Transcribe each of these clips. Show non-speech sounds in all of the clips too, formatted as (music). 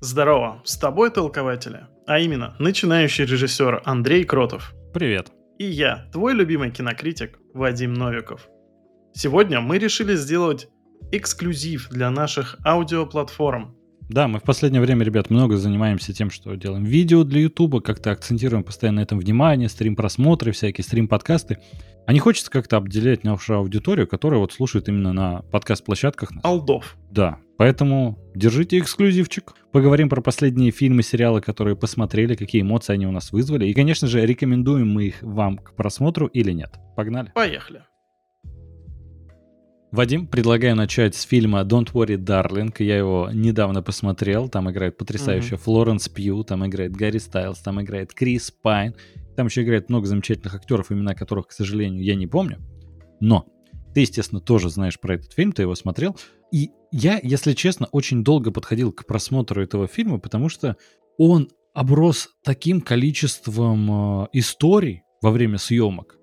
Здорово, с тобой толкователи, а именно начинающий режиссер Андрей Кротов. Привет. И я, твой любимый кинокритик Вадим Новиков. Сегодня мы решили сделать эксклюзив для наших аудиоплатформ. Да, мы в последнее время, ребят, много занимаемся тем, что делаем видео для Ютуба, как-то акцентируем постоянно на этом внимание, стрим-просмотры, всякие стрим-подкасты. А не хочется как-то обделять нашу аудиторию, которая вот слушает именно на подкаст-площадках. Алдов. Да, поэтому держите эксклюзивчик. Поговорим про последние фильмы, сериалы, которые посмотрели, какие эмоции они у нас вызвали. И, конечно же, рекомендуем мы их вам к просмотру или нет. Погнали. Поехали. Вадим, предлагаю начать с фильма Don't Worry, Darling. Я его недавно посмотрел. Там играет потрясающая mm-hmm. Флоренс Пью, там играет Гарри Стайлз, там играет Крис Пайн. Там еще играет много замечательных актеров, имена которых, к сожалению, я не помню. Но ты, естественно, тоже знаешь про этот фильм, ты его смотрел. И я, если честно, очень долго подходил к просмотру этого фильма, потому что он оброс таким количеством э, историй во время съемок,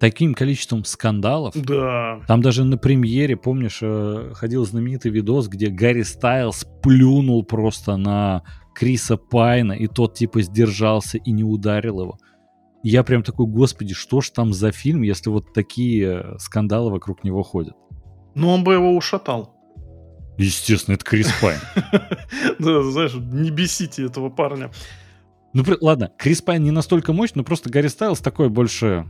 таким количеством скандалов. Да. Там даже на премьере, помнишь, э, ходил знаменитый видос, где Гарри Стайлз плюнул просто на Криса Пайна, и тот типа сдержался и не ударил его я прям такой, господи, что ж там за фильм, если вот такие скандалы вокруг него ходят? Ну, он бы его ушатал. Естественно, это Крис Пайн. (laughs) Да, знаешь, не бесите этого парня. Ну, ладно, Крис Пайн не настолько мощный, но просто Гарри Стайлз такой больше,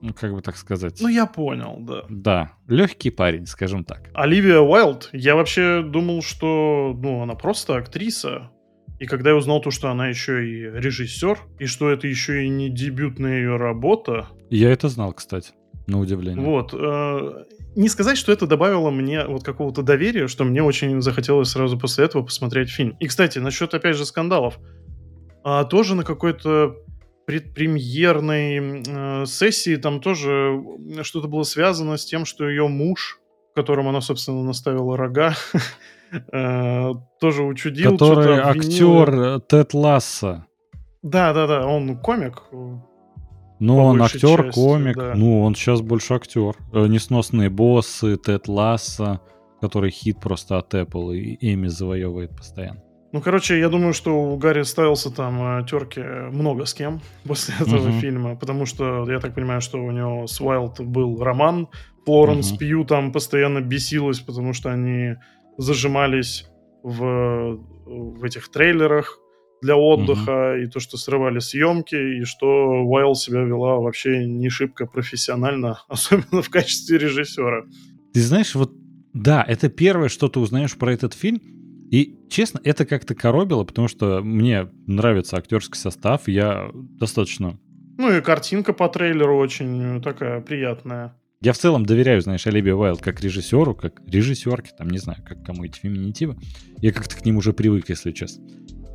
ну, как бы так сказать. Ну, я понял, да. Да, легкий парень, скажем так. Оливия Уайлд, я вообще думал, что, ну, она просто актриса, и когда я узнал то, что она еще и режиссер, и что это еще и не дебютная ее работа... Я это знал, кстати, на удивление. Вот. Э, не сказать, что это добавило мне вот какого-то доверия, что мне очень захотелось сразу после этого посмотреть фильм. И, кстати, насчет, опять же, скандалов. А, тоже на какой-то предпремьерной э, сессии там тоже что-то было связано с тем, что ее муж, которому она, собственно, наставила рога, (laughs) Э, тоже учудил. Который актер э, Тед Ласса. Да, да, да, он комик. Ну, он актер, части, комик. Да. Ну, он сейчас больше актер. Э, несносные боссы, Тед Ласса, который хит просто от Apple и Эми завоевывает постоянно. Ну, короче, я думаю, что у Гарри Стайлса там терки много с кем (laughs) после этого uh-huh. фильма, потому что я так понимаю, что у него с Уайлд был роман, Флоренс uh-huh. Пью там постоянно бесилась, потому что они зажимались в, в этих трейлерах для отдыха, mm-hmm. и то, что срывали съемки, и что Уайл себя вела вообще не шибко профессионально, (laughs) особенно в качестве режиссера. Ты знаешь, вот да, это первое, что ты узнаешь про этот фильм, и, честно, это как-то коробило, потому что мне нравится актерский состав, я достаточно... Ну и картинка по трейлеру очень такая приятная. Я в целом доверяю, знаешь, Оливии Уайлд как режиссеру, как режиссерке, там, не знаю, как кому эти феминитивы. Я как-то к ним уже привык, если честно.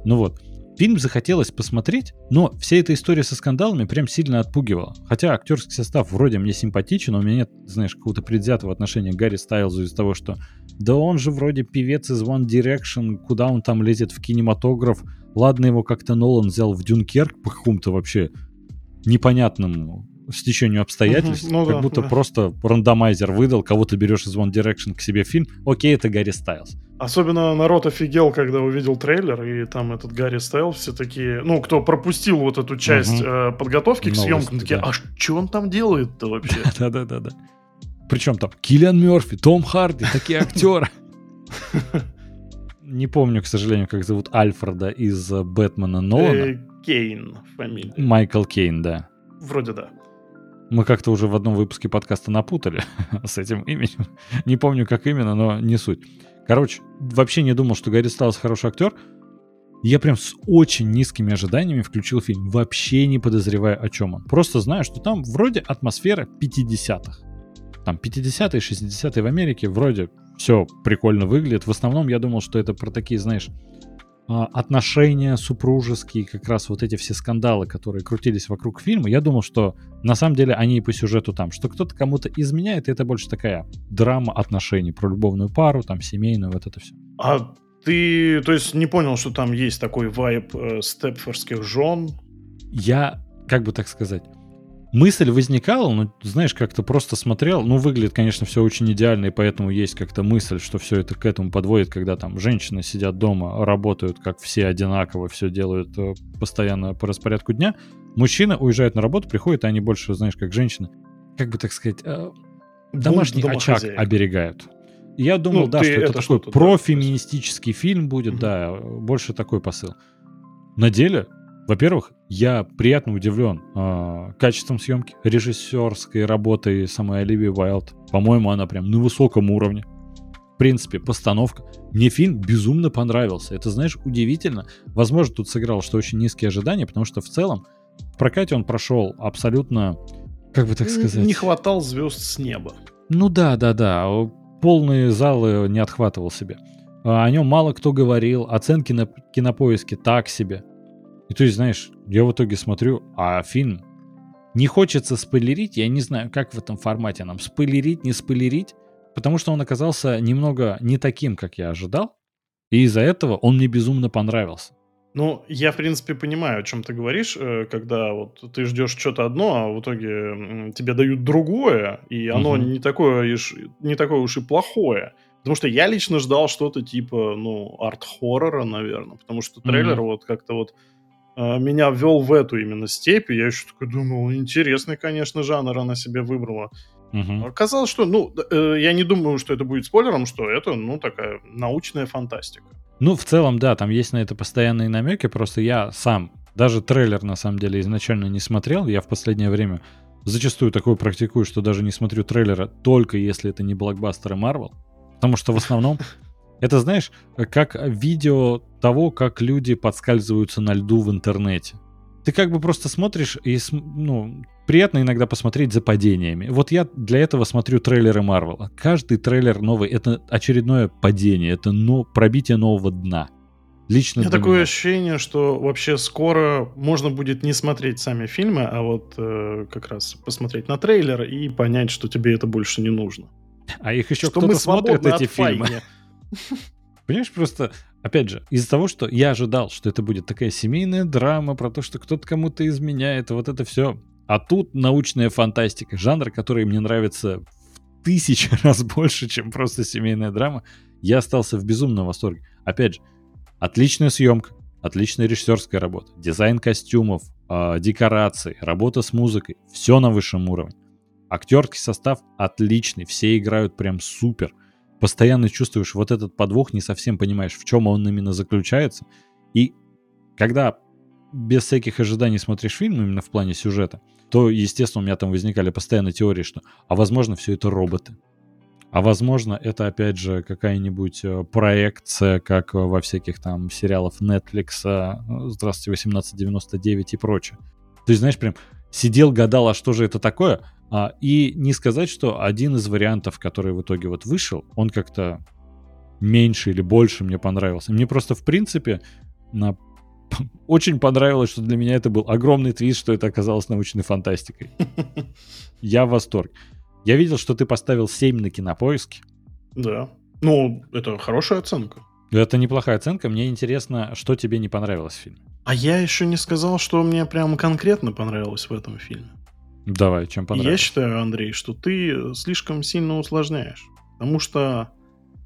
Ну вот, фильм захотелось посмотреть, но вся эта история со скандалами прям сильно отпугивала. Хотя актерский состав вроде мне симпатичен, у меня нет, знаешь, какого-то предвзятого отношения к Гарри Стайлзу из-за того, что да он же вроде певец из One Direction, куда он там лезет в кинематограф. Ладно, его как-то Нолан взял в Дюнкерк по какому-то вообще непонятному стечению обстоятельств, ну, как да, будто да. просто рандомайзер выдал, кого ты берешь из One Direction к себе в фильм, окей, это Гарри Стайлз. Особенно народ офигел, когда увидел трейлер, и там этот Гарри Стайлз все такие, ну, кто пропустил вот эту часть угу. э, подготовки к съемкам, такие, да. а что он там делает-то вообще? (laughs) Да-да-да. Причем там Киллиан Мерфи, Том Харди, такие актеры. Не помню, к сожалению, как зовут Альфреда из Бэтмена Нолана. Э, Кейн фамилия. Майкл Кейн, да. Вроде да. Мы как-то уже в одном выпуске подкаста напутали (laughs) с этим именем. (laughs) Не помню, как именно, но не суть. Короче, вообще не думал, что Гарри Стайлс хороший актер. Я прям с очень низкими ожиданиями включил фильм, вообще не подозревая, о чем он. Просто знаю, что там вроде атмосфера 50-х. Там 50-е, 60-е в Америке вроде все прикольно выглядит. В основном я думал, что это про такие, знаешь, отношения супружеские, как раз вот эти все скандалы, которые крутились вокруг фильма, я думал, что на самом деле они и по сюжету там, что кто-то кому-то изменяет, и это больше такая драма отношений про любовную пару, там, семейную, вот это все. А ты, то есть, не понял, что там есть такой вайб э, степфордских жен? Я, как бы так сказать, мысль возникала, но, знаешь, как-то просто смотрел. Ну, выглядит, конечно, все очень идеально, и поэтому есть как-то мысль, что все это к этому подводит, когда там женщины сидят дома, работают, как все одинаково, все делают э, постоянно по распорядку дня. Мужчина уезжает на работу, приходит, а они больше, знаешь, как женщины, как бы так сказать, э, домашний очаг оберегают. Я думал, ну, да, что это, это такой профеминистический да, фильм будет, угу. да, больше такой посыл. На деле во-первых, я приятно удивлен э, качеством съемки, режиссерской работой самой Оливии Уайлд. По-моему, она прям на высоком уровне. В принципе, постановка. Мне фильм безумно понравился. Это, знаешь, удивительно. Возможно, тут сыграл, что очень низкие ожидания, потому что в целом в прокате он прошел абсолютно, как бы так сказать... Не хватал звезд с неба. Ну да, да, да. Полные залы не отхватывал себе. А, о нем мало кто говорил. Оценки на кинопоиске так себе. И то есть, знаешь, я в итоге смотрю, а фильм не хочется спойлерить, я не знаю, как в этом формате нам спойлерить, не спойлерить, потому что он оказался немного не таким, как я ожидал, и из-за этого он мне безумно понравился. Ну, я, в принципе, понимаю, о чем ты говоришь, э, когда вот ты ждешь что-то одно, а в итоге тебе дают другое, и оно угу. не, такое уж, не такое уж и плохое. Потому что я лично ждал что-то типа, ну, арт-хоррора, наверное, потому что трейлер угу. вот как-то вот меня ввел в эту именно степь, и я еще такой думал, интересный, конечно, жанр она себе выбрала. Угу. Оказалось, что, ну, э, я не думаю, что это будет спойлером, что это, ну, такая научная фантастика. Ну, в целом, да, там есть на это постоянные намеки, просто я сам, даже трейлер, на самом деле, изначально не смотрел, я в последнее время зачастую такое практикую, что даже не смотрю трейлера, только если это не блокбастеры Marvel, потому что в основном это, знаешь, как видео того, как люди подскальзываются на льду в интернете. Ты как бы просто смотришь и, ну, приятно иногда посмотреть за падениями. Вот я для этого смотрю трейлеры Marvel. Каждый трейлер новый — это очередное падение, это но, пробитие нового дна. Лично У меня такое меня. ощущение, что вообще скоро можно будет не смотреть сами фильмы, а вот э, как раз посмотреть на трейлер и понять, что тебе это больше не нужно. А их еще кто-то смотрит эти фильмы. (laughs) Понимаешь, просто, опять же, из-за того, что я ожидал, что это будет такая семейная драма про то, что кто-то кому-то изменяет, вот это все. А тут научная фантастика, жанр, который мне нравится в тысячи (laughs) раз больше, чем просто семейная драма. Я остался в безумном восторге. Опять же, отличная съемка, отличная режиссерская работа, дизайн костюмов, э, декорации, работа с музыкой, все на высшем уровне. Актерский состав отличный, все играют прям супер – постоянно чувствуешь вот этот подвох, не совсем понимаешь, в чем он именно заключается. И когда без всяких ожиданий смотришь фильм именно в плане сюжета, то, естественно, у меня там возникали постоянно теории, что, а возможно, все это роботы. А возможно, это, опять же, какая-нибудь э, проекция, как во всяких там сериалах Netflix, э, «Здравствуйте, 1899» и прочее. То есть, знаешь, прям сидел, гадал, а что же это такое? А, и не сказать, что один из вариантов, который в итоге вот вышел, он как-то меньше или больше мне понравился. Мне просто, в принципе, на... (laughs) очень понравилось, что для меня это был огромный твист, что это оказалось научной фантастикой. (laughs) Я в восторге. Я видел, что ты поставил 7 на кинопоиске. Да. Ну, это хорошая оценка. Это неплохая оценка. Мне интересно, что тебе не понравилось в фильме. А я еще не сказал, что мне прям конкретно понравилось в этом фильме. Давай, чем понравилось? Я считаю, Андрей, что ты слишком сильно усложняешь. Потому что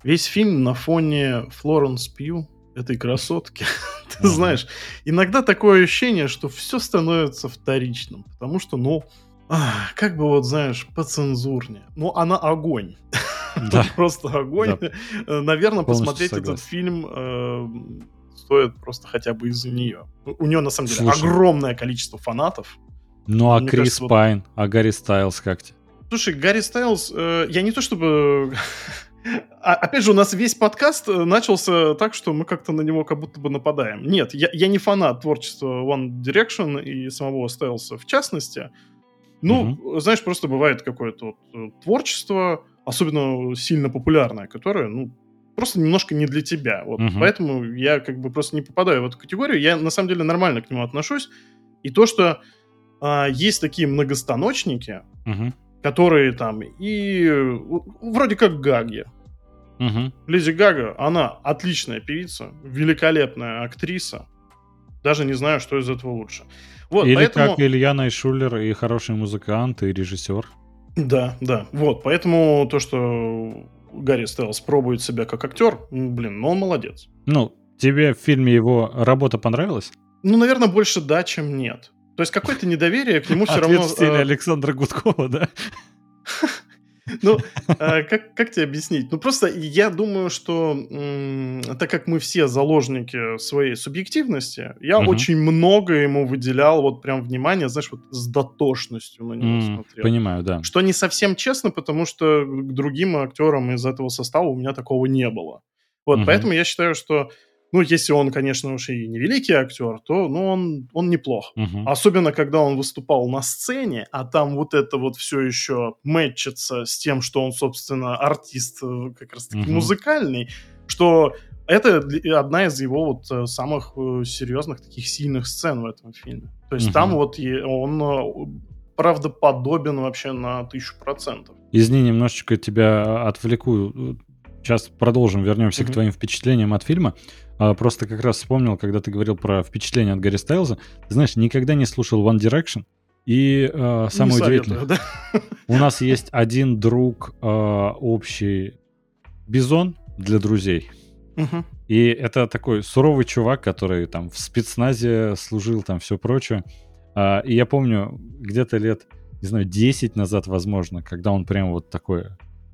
весь фильм на фоне Флоренс Пью, этой красотки, (laughs) ты знаешь, иногда такое ощущение, что все становится вторичным. Потому что, ну, как бы вот, знаешь, поцензурнее. Ну, она огонь. (laughs) Да. Просто огонь. Да. Наверное, посмотреть согласен. этот фильм э, стоит просто хотя бы из-за нее. У нее, на самом деле, Слушай. огромное количество фанатов. Ну а Мне Крис кажется, Пайн, вот... а Гарри Стайлз как тебе? Слушай, Гарри Стайлз, э, я не то чтобы... (laughs) А, опять же, у нас весь подкаст э, начался так, что мы как-то на него как будто бы нападаем. Нет, я, я не фанат творчества One Direction и самого Стайлса в частности. Ну, угу. знаешь, просто бывает какое-то вот э, творчество, особенно сильно популярное, которое, ну, просто немножко не для тебя. Вот. Угу. Поэтому я как бы просто не попадаю в эту категорию. Я на самом деле нормально к нему отношусь. И то, что а, есть такие многостаночники, угу. которые там и вроде как Гаги. Угу. Леди Гага, она отличная певица, великолепная актриса. Даже не знаю, что из этого лучше. Вот, Или поэтому... как Илья Найшулер и хороший музыкант, и режиссер. Да, да. Вот, поэтому то, что Гарри Стеллс пробует себя как актер, блин, ну он молодец. Ну, тебе в фильме его работа понравилась? Ну, наверное, больше да, чем нет. То есть какое-то недоверие к нему все равно... в стиле Александра Гудкова, да? (laughs) Ну, а, как, как тебе объяснить? Ну, просто я думаю, что так как мы все заложники своей субъективности, я угу. очень много ему выделял вот прям внимание, знаешь, вот с дотошностью на него mm, смотрел. Понимаю, да. Что не совсем честно, потому что к другим актерам из этого состава у меня такого не было. Вот, угу. поэтому я считаю, что ну, если он, конечно уж и не великий актер, то ну, он, он неплох. Угу. Особенно, когда он выступал на сцене, а там вот это вот все еще мэтчится с тем, что он, собственно, артист э, как раз-таки угу. музыкальный, что это одна из его вот э, самых э, серьезных таких сильных сцен в этом фильме. То есть угу. там вот он правдоподобен вообще на тысячу процентов. Извини, немножечко тебя отвлеку. Сейчас продолжим, вернемся mm к твоим впечатлениям от фильма. А, просто как раз вспомнил, когда ты говорил про впечатление от Гарри Стайлза. Ты знаешь, никогда не слушал One Direction. И э, самое не удивительное, да? у нас есть один друг э, общий Бизон для друзей. Угу. И это такой суровый чувак, который там в спецназе служил, там все прочее. А, и я помню, где-то лет, не знаю, 10 назад, возможно, когда он прям вот такой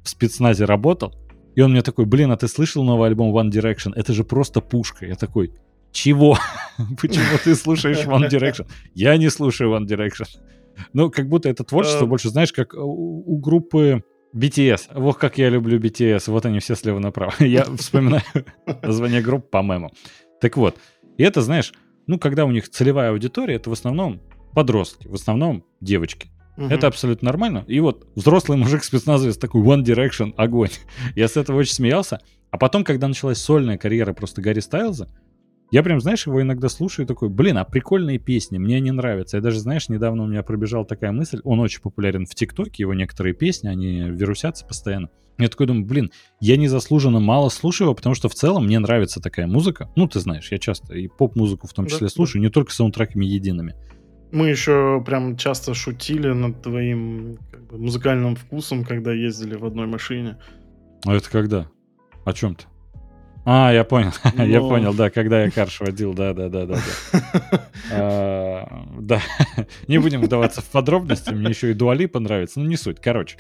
в спецназе работал, и он мне такой, блин, а ты слышал новый альбом One Direction? Это же просто пушка. Я такой, чего? (laughs) Почему ты слушаешь One Direction? Я не слушаю One Direction. Ну, как будто это творчество э. больше, знаешь, как у группы BTS. Вот как я люблю BTS. Вот они все слева направо. Я вспоминаю (laughs) название групп по мему. Так вот, и это, знаешь, ну, когда у них целевая аудитория, это в основном подростки, в основном девочки. Угу. Это абсолютно нормально. И вот взрослый мужик спецназовец такой One Direction, огонь. (laughs) Я с этого очень смеялся. А потом, когда началась сольная карьера просто Гарри Стайлза, я прям, знаешь, его иногда слушаю и такой, блин, а прикольные песни, мне они нравятся. Я даже, знаешь, недавно у меня пробежала такая мысль, он очень популярен в ТикТоке, его некоторые песни, они вирусятся постоянно. Я такой думаю, блин, я незаслуженно мало слушаю его, потому что в целом мне нравится такая музыка. Ну, ты знаешь, я часто и поп-музыку в том числе да, слушаю, да. не только саундтреками едиными. Мы еще прям часто шутили над твоим как бы, музыкальным вкусом, когда ездили в одной машине. А это когда? О чем ты? А, я понял, (laughs) Но... я понял, да, когда я карш водил, да, да, да, да, да. (laughs) А, да, (laughs) не будем вдаваться в подробности, мне еще и Дуалипа нравится, ну не суть, короче.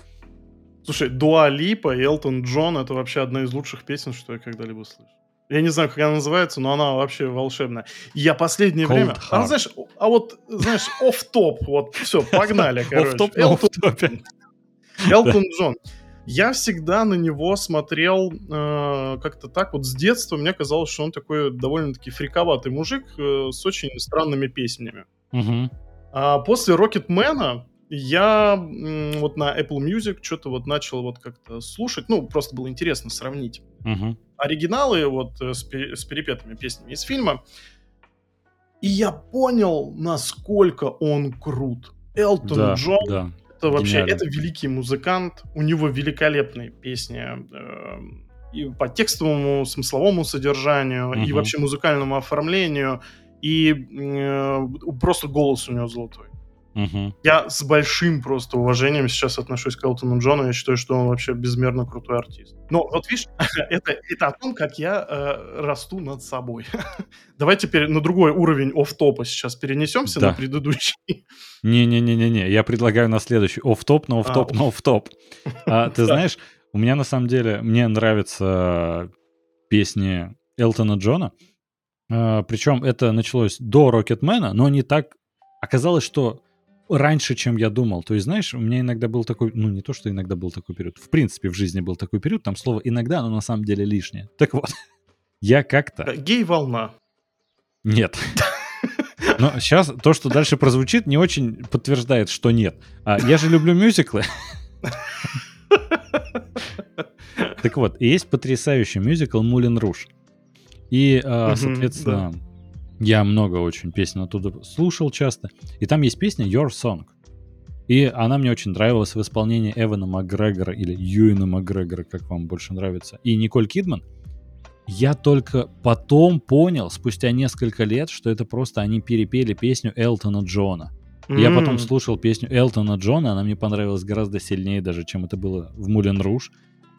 Слушай, Дуалипа и Элтон Джон это вообще одна из лучших песен, что я когда-либо слышал. Я не знаю, как она называется, но она вообще волшебная. Я последнее Cold время... Heart. А знаешь, а вот, знаешь, оф-топ, вот, все, (laughs) погнали, короче. Оф-топе. Элтон Джон. Я всегда на него смотрел э, как-то так вот с детства. Мне казалось, что он такой довольно-таки фриковатый мужик э, с очень странными песнями. Угу. А после Рокетмена я вот на Apple Music что-то вот начал вот как-то слушать. Ну, просто было интересно сравнить. Угу оригиналы вот э, с, пере, с перепетыми песнями из фильма. И я понял, насколько он крут. Элтон да, Джон да. это вообще Гениально. это великий музыкант. У него великолепные песни э, и по текстовому, смысловому содержанию, угу. и вообще музыкальному оформлению. И э, просто голос у него золотой. Угу. Я с большим просто уважением сейчас отношусь к Элтону Джону. Я считаю, что он вообще безмерно крутой артист. Но вот видишь, (laughs) это, это о том, как я э, расту над собой. (laughs) Давай теперь на другой уровень оф-топа сейчас перенесемся да. на предыдущий. (laughs) Не-не-не-не-не, я предлагаю на следующий. Оф-топ, на оф-топ, а, на оф-топ. А, ты знаешь, у меня на самом деле, мне нравятся песни Элтона Джона. А, причем это началось до Рокетмена, но не так... Оказалось, что раньше, чем я думал. То есть, знаешь, у меня иногда был такой, ну не то, что иногда был такой период, в принципе в жизни был такой период, там слово иногда, но на самом деле лишнее. Так вот, (laughs) я как-то... Э, гей-волна. Нет. (laughs) Но сейчас то, что дальше прозвучит, не очень подтверждает, что нет. А, я же люблю мюзиклы. (laughs) Так вот, есть потрясающий мюзикл «Мулин Руш». И, а, соответственно, я много очень песен оттуда слушал часто. И там есть песня Your Song. И она мне очень нравилась в исполнении Эвана Макгрегора или Юина Макгрегора, как вам больше нравится, и Николь Кидман. Я только потом понял, спустя несколько лет, что это просто они перепели песню Элтона Джона. Mm. Я потом слушал песню Элтона Джона, она мне понравилась гораздо сильнее даже, чем это было в Мулен Руж.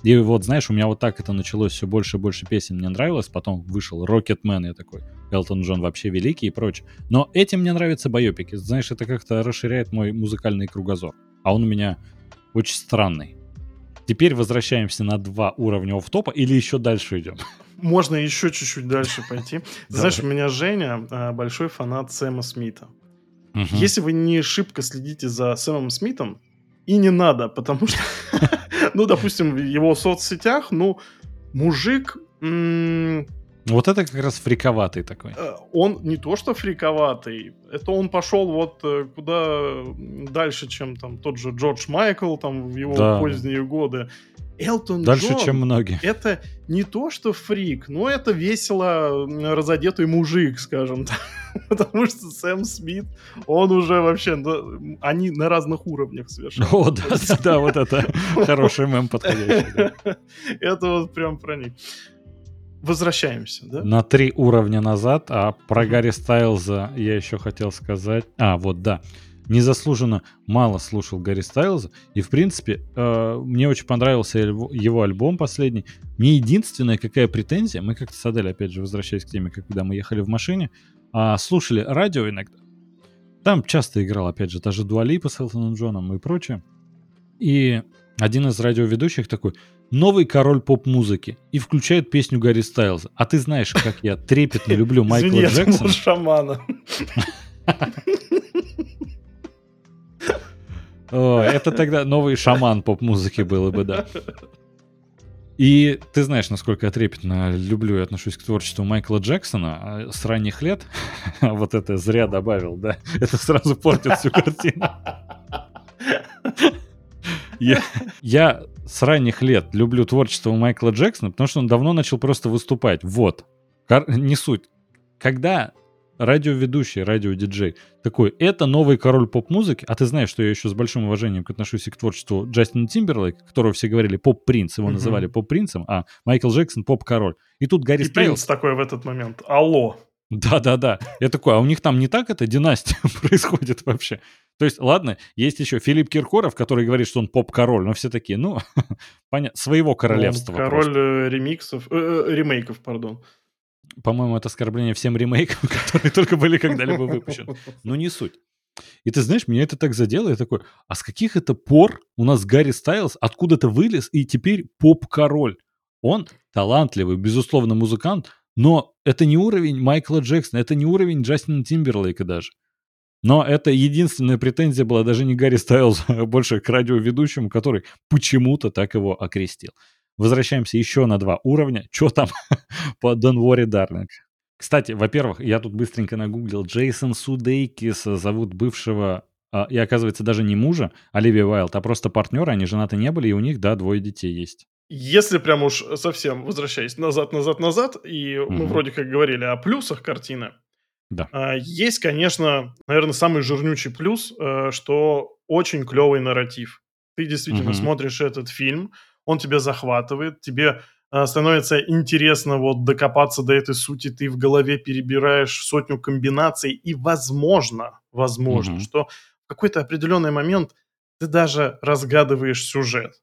И вот, знаешь, у меня вот так это началось, все больше и больше песен мне нравилось, потом вышел Рокетмен, я такой, Элтон Джон вообще великий и прочее. Но этим мне нравятся байопики, знаешь, это как-то расширяет мой музыкальный кругозор. А он у меня очень странный. Теперь возвращаемся на два уровня оф-топа или еще дальше идем? Можно еще чуть-чуть дальше пойти. (laughs) Знаешь, у меня Женя а, большой фанат Сэма Смита. Если вы не шибко следите за Сэмом Смитом, и не надо, потому что, (laughs) ну, допустим, в его соцсетях, ну, мужик... Вот это как раз фриковатый такой. Э, он не то что фриковатый, это он пошел вот э, куда дальше, чем там тот же Джордж Майкл там в его да. поздние годы. Элтон Дальше, Джон, чем многие. Это не то, что фрик, но это весело разодетый мужик, скажем так. (laughs) Потому что Сэм Смит, он уже вообще, они на разных уровнях совершенно. О, да, (laughs) да, вот это (laughs) хороший мем подходящий. Это вот прям про них. Возвращаемся, да? На три уровня назад, а про Гарри Стайлза я еще хотел сказать. А, вот, да незаслуженно мало слушал Гарри Стайлза, и, в принципе, э, мне очень понравился его альбом последний. Мне единственная какая претензия, мы как-то с Адель, опять же, возвращаясь к теме, когда мы ехали в машине, э, слушали радио иногда. Там часто играл, опять же, даже Дуалипа с Элтоном Джоном и прочее. И один из радиоведущих такой, новый король поп-музыки, и включает песню Гарри Стайлза. А ты знаешь, как я трепетно люблю (laughs) Майкла Извини, Джексона. шамана. О, это тогда новый шаман поп-музыки было бы, да. И ты знаешь, насколько я трепетно люблю и отношусь к творчеству Майкла Джексона а с ранних лет. (laughs) вот это зря добавил, да? (laughs) Это сразу портит всю картину. я, я с ранних лет люблю творчество Майкла Джексона, потому что он давно начал просто выступать. Вот. Не суть. Когда радиоведущий, радиодиджей. Такой, это новый король поп-музыки, а ты знаешь, что я еще с большим уважением отношусь к творчеству Джастина Тимберлейка, которого все говорили поп-принц, его mm-hmm. называли поп-принцем, а Майкл Джексон поп-король. И тут Гарри И Стайлз... принц такой в этот момент, алло. Да-да-да. Я такой, а у них там не так эта династия (laughs) происходит вообще? То есть, ладно, есть еще Филипп Киркоров, который говорит, что он поп-король, но все такие, ну, (laughs) понятно, своего королевства. Он король просто. ремиксов, э, э, ремейков, пардон. По-моему, это оскорбление всем ремейкам, (laughs) которые только были когда-либо выпущены. Но не суть. И ты знаешь, меня это так задело, я такой, а с каких это пор у нас Гарри Стайлз откуда-то вылез и теперь поп-король? Он талантливый, безусловно, музыкант, но это не уровень Майкла Джексона, это не уровень Джастина Тимберлейка даже. Но это единственная претензия была даже не Гарри Стайлз, а больше к радиоведущему, который почему-то так его окрестил. Возвращаемся еще на два уровня. Что там (laughs) по Don't Worry Darling? Кстати, во-первых, я тут быстренько нагуглил. Джейсон Судейкис зовут бывшего а, и оказывается даже не мужа Оливия Уайлд, а просто партнера, они женаты не были, и у них, да, двое детей есть. Если прям уж совсем возвращаясь назад, назад, назад, и угу. мы вроде как говорили о плюсах картины, да. А, есть, конечно, наверное, самый жирнючий плюс, э, что очень клевый нарратив. Ты действительно угу. смотришь этот фильм, он тебя захватывает, тебе э, становится интересно вот докопаться до этой сути, ты в голове перебираешь сотню комбинаций, и возможно, возможно, mm-hmm. что в какой-то определенный момент ты даже разгадываешь сюжет.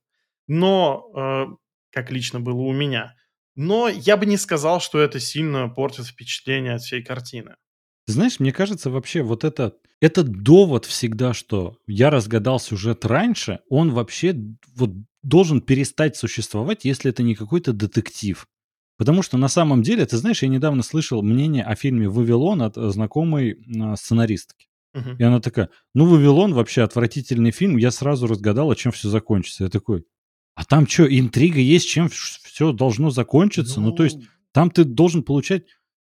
Но, э, как лично было у меня, но я бы не сказал, что это сильно портит впечатление от всей картины. Знаешь, мне кажется, вообще вот это, этот довод всегда, что я разгадал сюжет раньше, он вообще вот должен перестать существовать, если это не какой-то детектив. Потому что на самом деле, ты знаешь, я недавно слышал мнение о фильме «Вавилон» от э, знакомой а, сценаристки. Uh-huh. И она такая, ну, «Вавилон» вообще отвратительный фильм, я сразу разгадала, чем все закончится. Я такой, а там что, интрига есть, чем все должно закончиться? Ну, ну то есть ну. там ты должен получать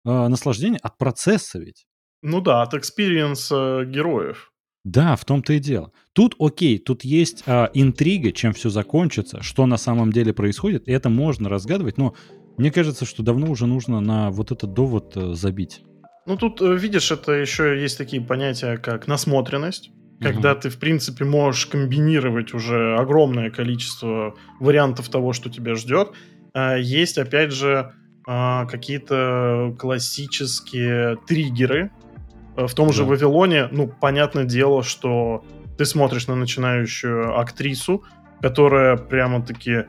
э, наслаждение от процесса ведь. Ну да, от experience а героев. Да, в том-то и дело. Тут окей, тут есть а, интрига, чем все закончится, что на самом деле происходит, и это можно разгадывать, но мне кажется, что давно уже нужно на вот этот довод а, забить. Ну тут, э, видишь, это еще есть такие понятия, как насмотренность, когда угу. ты, в принципе, можешь комбинировать уже огромное количество вариантов того, что тебя ждет. А, есть, опять же, а, какие-то классические триггеры. Э, в том же Вавилоне, ну, понятное дело, что ты смотришь на начинающую актрису, которая прямо-таки,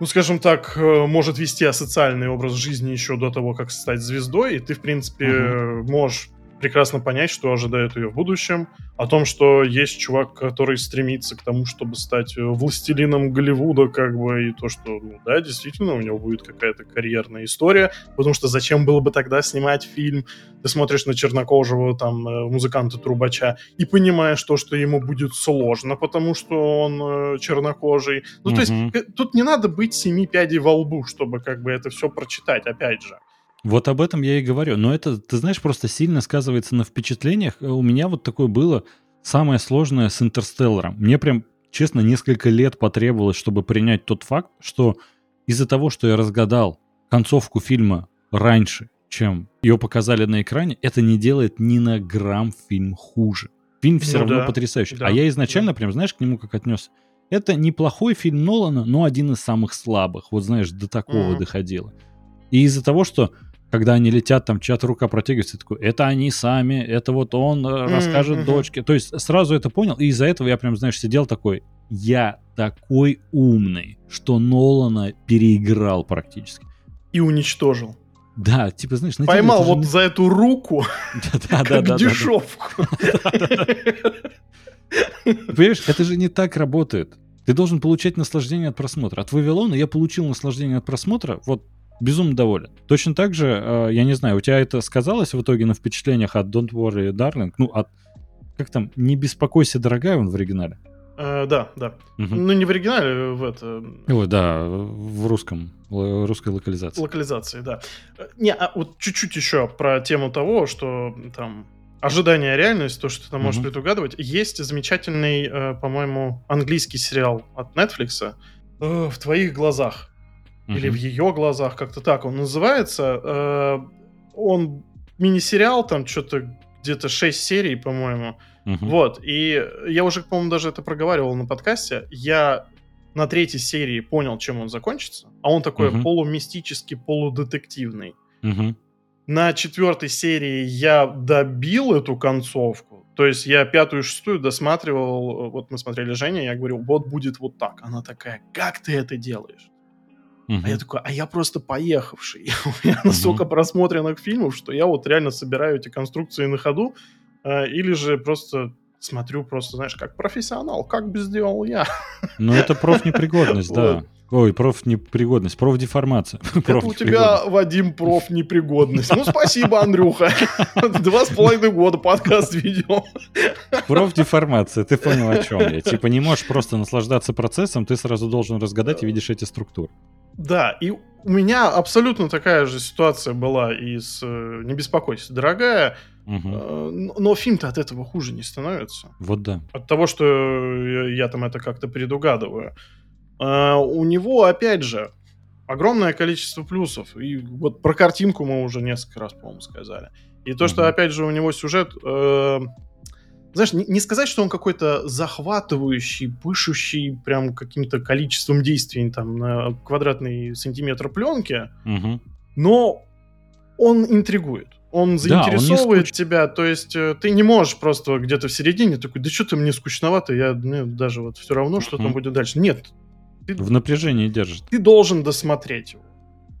ну, скажем так, э, может вести асоциальный образ жизни еще до того, как стать звездой, и ты, в принципе, угу. можешь прекрасно понять, что ожидает ее в будущем, о том, что есть чувак, который стремится к тому, чтобы стать э, властелином Голливуда, как бы, и то, что, ну да, действительно, у него будет какая-то карьерная история, потому что зачем было бы тогда снимать фильм? Ты смотришь на чернокожего там э, музыканта-трубача и понимаешь то, что ему будет сложно, потому что он э, чернокожий. Ну, mm-hmm. то есть тут не надо быть семи пядей во лбу, чтобы как бы это все прочитать, опять же. Вот об этом я и говорю. Но это, ты знаешь, просто сильно сказывается на впечатлениях. Э, у меня вот такое было самое сложное с «Интерстелларом». Мне прям, честно, несколько лет потребовалось, чтобы принять тот факт, что из-за того, что я разгадал концовку фильма раньше, чем ее показали на экране, это не делает ни на грамм фильм хуже. Фильм все ну, равно да, потрясающий. Да, а я изначально да. прям, знаешь, к нему как отнес. Это неплохой фильм Нолана, но один из самых слабых. Вот знаешь, до такого mm-hmm. доходило. И из-за того, что когда они летят, там чья-то рука протягивается, такой, это они сами, это вот он mm-hmm. расскажет дочке. То есть сразу это понял, и из-за этого я прям, знаешь, сидел такой, я такой умный, что Нолана переиграл практически. И уничтожил. Да, типа, знаешь... Поймал вот же... за эту руку, (laughs) как дешевку. (laughs) Понимаешь, это же не так работает. Ты должен получать наслаждение от просмотра. От Вавилона я получил наслаждение от просмотра вот безумно доволен. Точно так же, э, я не знаю, у тебя это сказалось в итоге на впечатлениях от Don't Worry, Darling? Ну, от... Как там? Не беспокойся, дорогая, он в оригинале? Uh, да, да. Угу. Ну, не в оригинале, в это... Ой, да, в русском, русской локализации. Локализации, да. Не, а вот чуть-чуть еще про тему того, что там ожидание реальность, то, что ты там можешь угу. предугадывать. Есть замечательный, э, по-моему, английский сериал от Netflix э, «В твоих глазах» или в ее глазах, как-то так он называется. Э, он мини-сериал, там что-то где-то 6 серий, по-моему. Вот, и я уже, по-моему, даже это проговаривал на подкасте. Я на третьей серии понял, чем он закончится, а он такой полумистический, полудетективный. На четвертой серии я добил эту концовку. То есть я пятую и шестую досматривал. Вот мы смотрели Женя, я говорю, вот будет вот так. Она такая, как ты это делаешь? Uh-huh. А я такой, а я просто поехавший. (laughs) У меня uh-huh. настолько просмотренных фильмов, что я вот реально собираю эти конструкции на ходу, э, или же просто смотрю просто, знаешь, как профессионал, как бы сделал я. (laughs) Ну, это профнепригодность, да. Ой, профнепригодность, профдеформация. (laughs) Это у тебя, Вадим, профнепригодность. Ну, спасибо, Андрюха. Два с половиной года подкаст ведем. Профдеформация, ты понял, о чем я. Типа не можешь просто наслаждаться процессом, ты сразу должен разгадать и видишь эти структуры. Да, и у меня абсолютно такая же ситуация была и с э, «Не беспокойся, дорогая», угу. но фильм-то от этого хуже не становится. Вот да. От того, что я там это как-то предугадываю. А, у него, опять же, огромное количество плюсов. И вот про картинку мы уже несколько раз, по-моему, сказали. И то, что, опять же, у него сюжет э, знаешь, не, не сказать, что он какой-то захватывающий, пышущий прям каким-то количеством действий там на квадратный сантиметр пленки, угу. но он интригует. Он заинтересовывает да, он тебя, то есть э, ты не можешь просто где-то в середине такой, да что-то мне скучновато, я мне даже вот все равно, что угу. там будет дальше. Нет. Ты, в напряжении держит. Ты должен досмотреть его.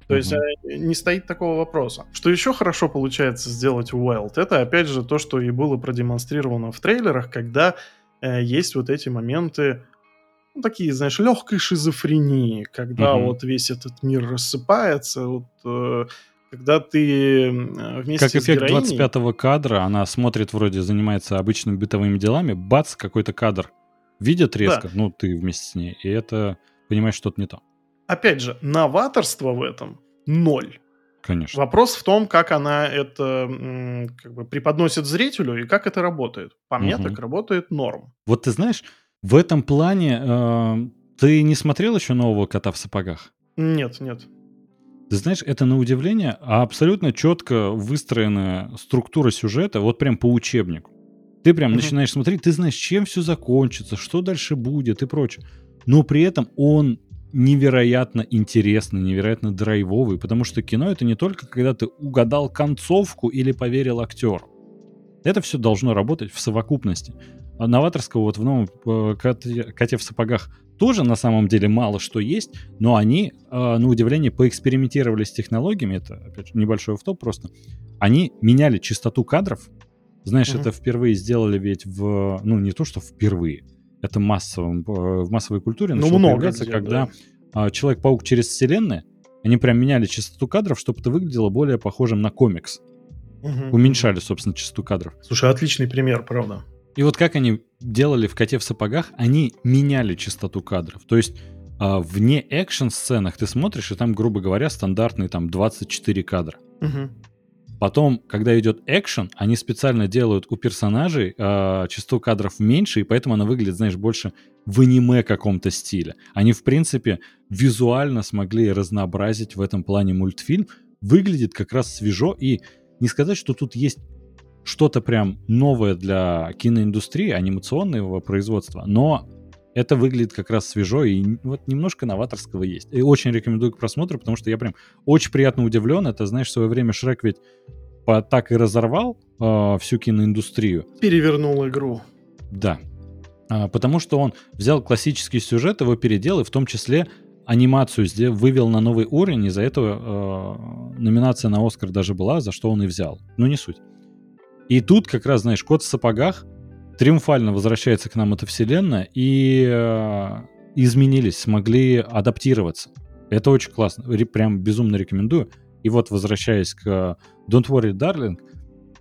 То угу. есть э, не стоит такого вопроса. Что еще хорошо получается сделать у Wild, это опять же то, что и было продемонстрировано в трейлерах, когда э, есть вот эти моменты, ну, такие, знаешь, легкой шизофрении, когда угу. вот весь этот мир рассыпается, вот, э, когда ты э, вместе как с эффект героиней... 25-го кадра, она смотрит вроде, занимается обычными бытовыми делами, бац, какой-то кадр видит резко, да. ну, ты вместе с ней, и это, понимаешь, что-то не то опять же, новаторство в этом ноль. Конечно. Вопрос в том, как она это как бы преподносит зрителю и как это работает. По мне угу. так работает норм. Вот ты знаешь, в этом плане э, ты не смотрел еще нового кота в сапогах? Нет, нет. Ты знаешь, это на удивление абсолютно четко выстроенная структура сюжета, вот прям по учебнику. Ты прям угу. начинаешь смотреть, ты знаешь, чем все закончится, что дальше будет и прочее. Но при этом он невероятно интересный, невероятно драйвовый, потому что кино это не только когда ты угадал концовку или поверил актеру. Это все должно работать в совокупности. А новаторского вот в новом э, коте, коте в сапогах тоже на самом деле мало что есть, но они, э, на удивление, поэкспериментировали с технологиями, это, опять же, небольшой автоп просто, они меняли частоту кадров, знаешь, mm-hmm. это впервые сделали ведь в, ну не то, что впервые, это массовом, э, в массовой культуре ну, начало много где, когда да. Человек-паук через вселенные, они прям меняли частоту кадров, чтобы это выглядело более похожим на комикс. Угу. Уменьшали, собственно, частоту кадров. Слушай, отличный пример, правда. И вот как они делали в «Коте в сапогах», они меняли частоту кадров. То есть э, вне экшн-сценах ты смотришь, и там, грубо говоря, стандартные там 24 кадра. Угу. Потом, когда идет экшен, они специально делают у персонажей э, частоту кадров меньше, и поэтому она выглядит, знаешь, больше в аниме каком-то стиле. Они, в принципе, визуально смогли разнообразить в этом плане мультфильм. Выглядит как раз свежо, и не сказать, что тут есть что-то прям новое для киноиндустрии, анимационного производства, но это выглядит как раз свежо и вот немножко новаторского есть. И очень рекомендую к просмотру, потому что я прям очень приятно удивлен. Это, знаешь, в свое время Шрек ведь по, так и разорвал э, всю киноиндустрию. Перевернул игру. Да. А, потому что он взял классический сюжет, его переделал, и в том числе анимацию сделал, вывел на новый уровень, и за это э, номинация на Оскар даже была, за что он и взял. Ну, не суть. И тут как раз, знаешь, кот в сапогах триумфально возвращается к нам эта вселенная, и э, изменились, смогли адаптироваться. Это очень классно. Прям безумно рекомендую. И вот, возвращаясь к Don't Worry, Darling,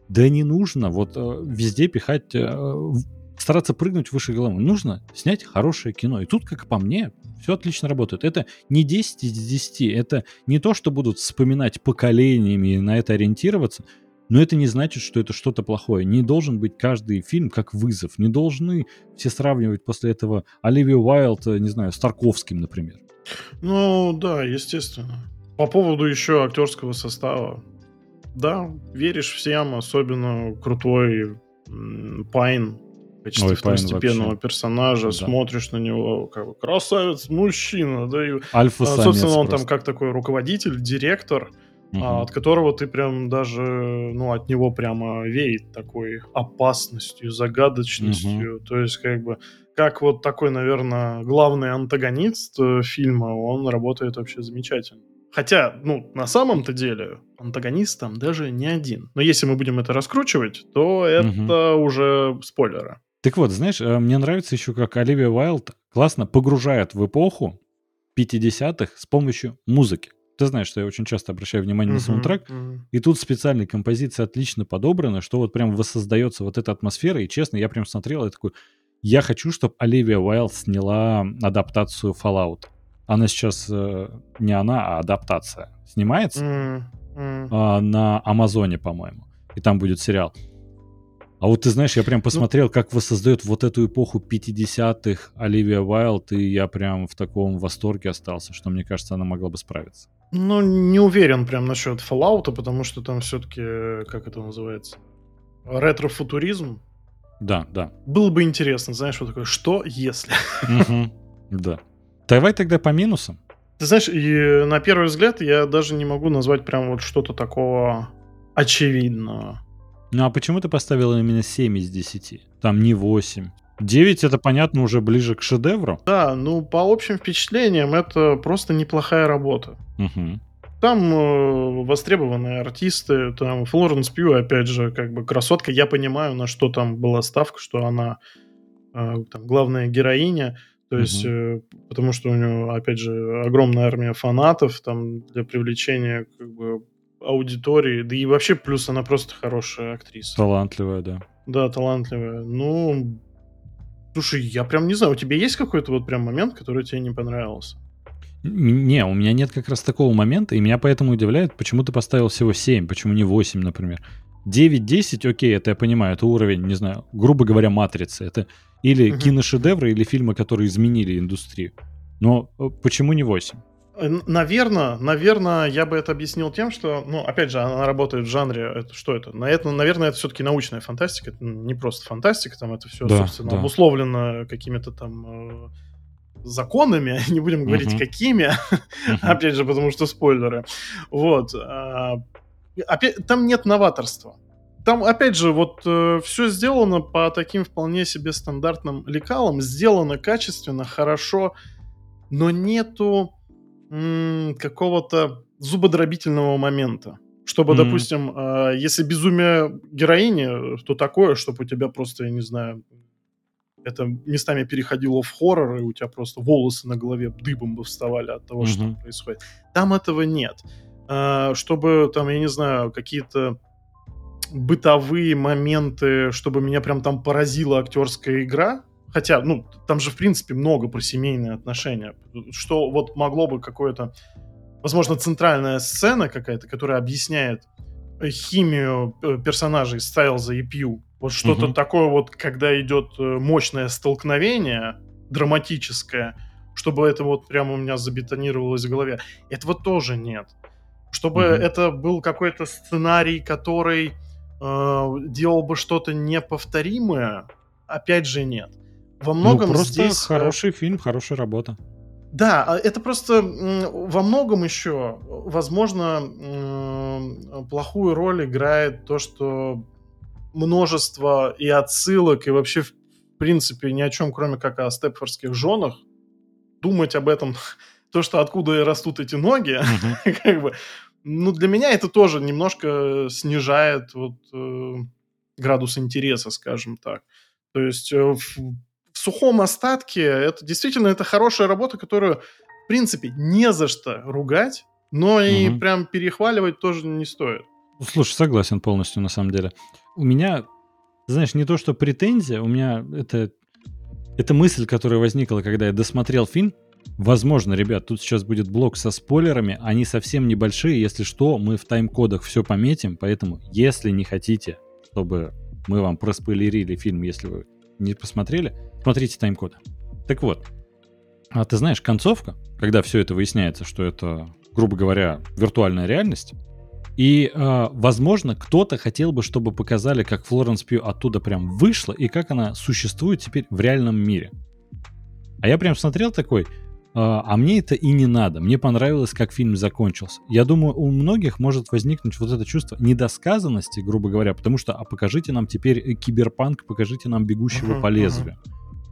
да не нужно вот э, везде пихать, э, стараться прыгнуть выше головы. Нужно снять хорошее кино. И тут, как по мне, все отлично работает. Это не 10 из 10. Это не то, что будут вспоминать поколениями и на это ориентироваться. Но это не значит, что это что-то плохое. Не должен быть каждый фильм как вызов. Не должны все сравнивать после этого Оливию Уайлд, э, не знаю, с Тарковским, например. Ну, да, естественно. По поводу еще актерского состава. Да, веришь всем, особенно крутой Пайн в качестве Ой, второстепенного вообще. персонажа, да. смотришь на него как бы красавец, мужчина, да, и, Альфа а, собственно, он просто. там как такой руководитель, директор, угу. а, от которого ты прям даже, ну, от него прямо веет такой опасностью, загадочностью. Угу. То есть, как бы, как вот такой, наверное, главный антагонист э, фильма, он работает вообще замечательно. Хотя, ну, на самом-то деле, антагонист там даже не один. Но если мы будем это раскручивать, то это угу. уже спойлеры. Так вот, знаешь, э, мне нравится еще, как Оливия Уайлд классно погружает в эпоху 50-х с помощью музыки. Ты знаешь, что я очень часто обращаю внимание uh-huh, на саундтрек, uh-huh. и тут специальные композиции отлично подобраны, что вот прям воссоздается вот эта атмосфера, и честно, я прям смотрел, я такой, я хочу, чтобы Оливия Уайлд сняла адаптацию Fallout. Она сейчас, э, не она, а адаптация снимается uh-huh. э, на Амазоне, по-моему, и там будет сериал. А вот ты знаешь, я прям ну посмотрел, как воссоздает вот эту эпоху 50-х Оливия Уайлд, и я прям в таком восторге остался, что мне кажется, она могла бы справиться. Ну, не уверен прям насчет Fallout, потому что там все-таки, как это называется, ретро-футуризм. Да, да. Было бы интересно, знаешь, вот такое, что если? Да. Давай тогда по минусам. Ты знаешь, и на первый взгляд я даже не могу назвать прям вот что-то такого очевидного. Ну а почему ты поставил именно 7 из 10? Там не 8. 9 это, понятно, уже ближе к шедевру. Да, ну по общим впечатлениям это просто неплохая работа. Угу. Там э, востребованные артисты, там Флоренс Пью, опять же, как бы красотка. Я понимаю, на что там была ставка, что она э, там, главная героиня. То есть, угу. э, потому что у нее, опять же, огромная армия фанатов там для привлечения как бы аудитории, да и вообще плюс она просто хорошая актриса. Талантливая, да. Да, талантливая. Ну, слушай, я прям не знаю, у тебя есть какой-то вот прям момент, который тебе не понравился? Не, у меня нет как раз такого момента, и меня поэтому удивляет, почему ты поставил всего 7, почему не 8, например. 9-10, окей, это я понимаю, это уровень, не знаю, грубо говоря, матрицы. Это или uh-huh. киношедевры, или фильмы, которые изменили индустрию. Но э, почему не 8? Наверное, наверное, я бы это объяснил тем, что, ну, опять же, она работает в жанре, это, что это? На это, наверное, это все-таки научная фантастика, это не просто фантастика, там это все, да, собственно, да. обусловлено какими-то там э, законами, (laughs) не будем говорить Мгм. какими, Мгм. опять же, потому что спойлеры. Вот. а, Опять, там нет новаторства. Там, опять же, вот все сделано по таким вполне себе стандартным лекалам, сделано качественно, хорошо, но нету м, какого-то зубодробительного момента. Чтобы, Мгм. допустим, а, если безумие героини, то такое, чтобы у тебя просто, я не знаю, это местами переходило в хоррор, и у тебя просто волосы на голове дыбом бы вставали от того, что Мгм. происходит. Там этого нет. А, Чтобы там, я не знаю, какие-то бытовые моменты, чтобы меня прям там поразила актерская игра. Хотя, ну, там же, в принципе, много про семейные отношения. Что вот могло бы какое-то, возможно, центральная сцена какая-то, которая объясняет э, химию э, персонажей Стайлза и Пью. Вот что-то Мгм. такое вот, когда идет э, мощное столкновение, драматическое, чтобы это вот прямо у меня забетонировалось в голове. Этого тоже нет. Чтобы Мгм. это был какой-то сценарий, который э, делал бы что-то неповторимое, опять же нет. Во многом ну, просто здесь... э, хороший фильм, хорошая работа. да, а это просто во многом еще, возможно, плохую роль играет то, что множество и отсылок, и вообще, в принципе, ни о чем, кроме как о степфордских женах, думать об этом, (laughs) то, что откуда и растут эти ноги, (laughs) как бы, ну, для меня это тоже немножко снижает вот э, градус интереса, скажем так. То есть э, сухом остатке это действительно это хорошая работа, которую, в принципе, не за что ругать, но и прям перехваливать тоже не стоит. Слушай, согласен полностью, на самом деле. У меня, знаешь, не то, что претензия, у меня это, это мысль, которая возникла, когда я досмотрел фильм. Возможно, ребят, тут сейчас будет блок со спойлерами, они совсем небольшие, если что, мы в тайм-кодах все пометим, поэтому, если не хотите, чтобы мы вам проспойлерили фильм, если вы не посмотрели, смотрите тайм-коды. Так вот, а ты знаешь, концовка, когда все это выясняется, что это, грубо говоря, виртуальная реальность, и, э, возможно, кто-то хотел бы, чтобы показали, как Флоренс Пью оттуда прям вышла и как она существует теперь в реальном мире. А я прям смотрел такой, э, а мне это и не надо. Мне понравилось, как фильм закончился. Я думаю, у многих может возникнуть вот это чувство недосказанности, грубо говоря, потому что, а покажите нам теперь э, киберпанк, покажите нам бегущего Мгм, по лезвию.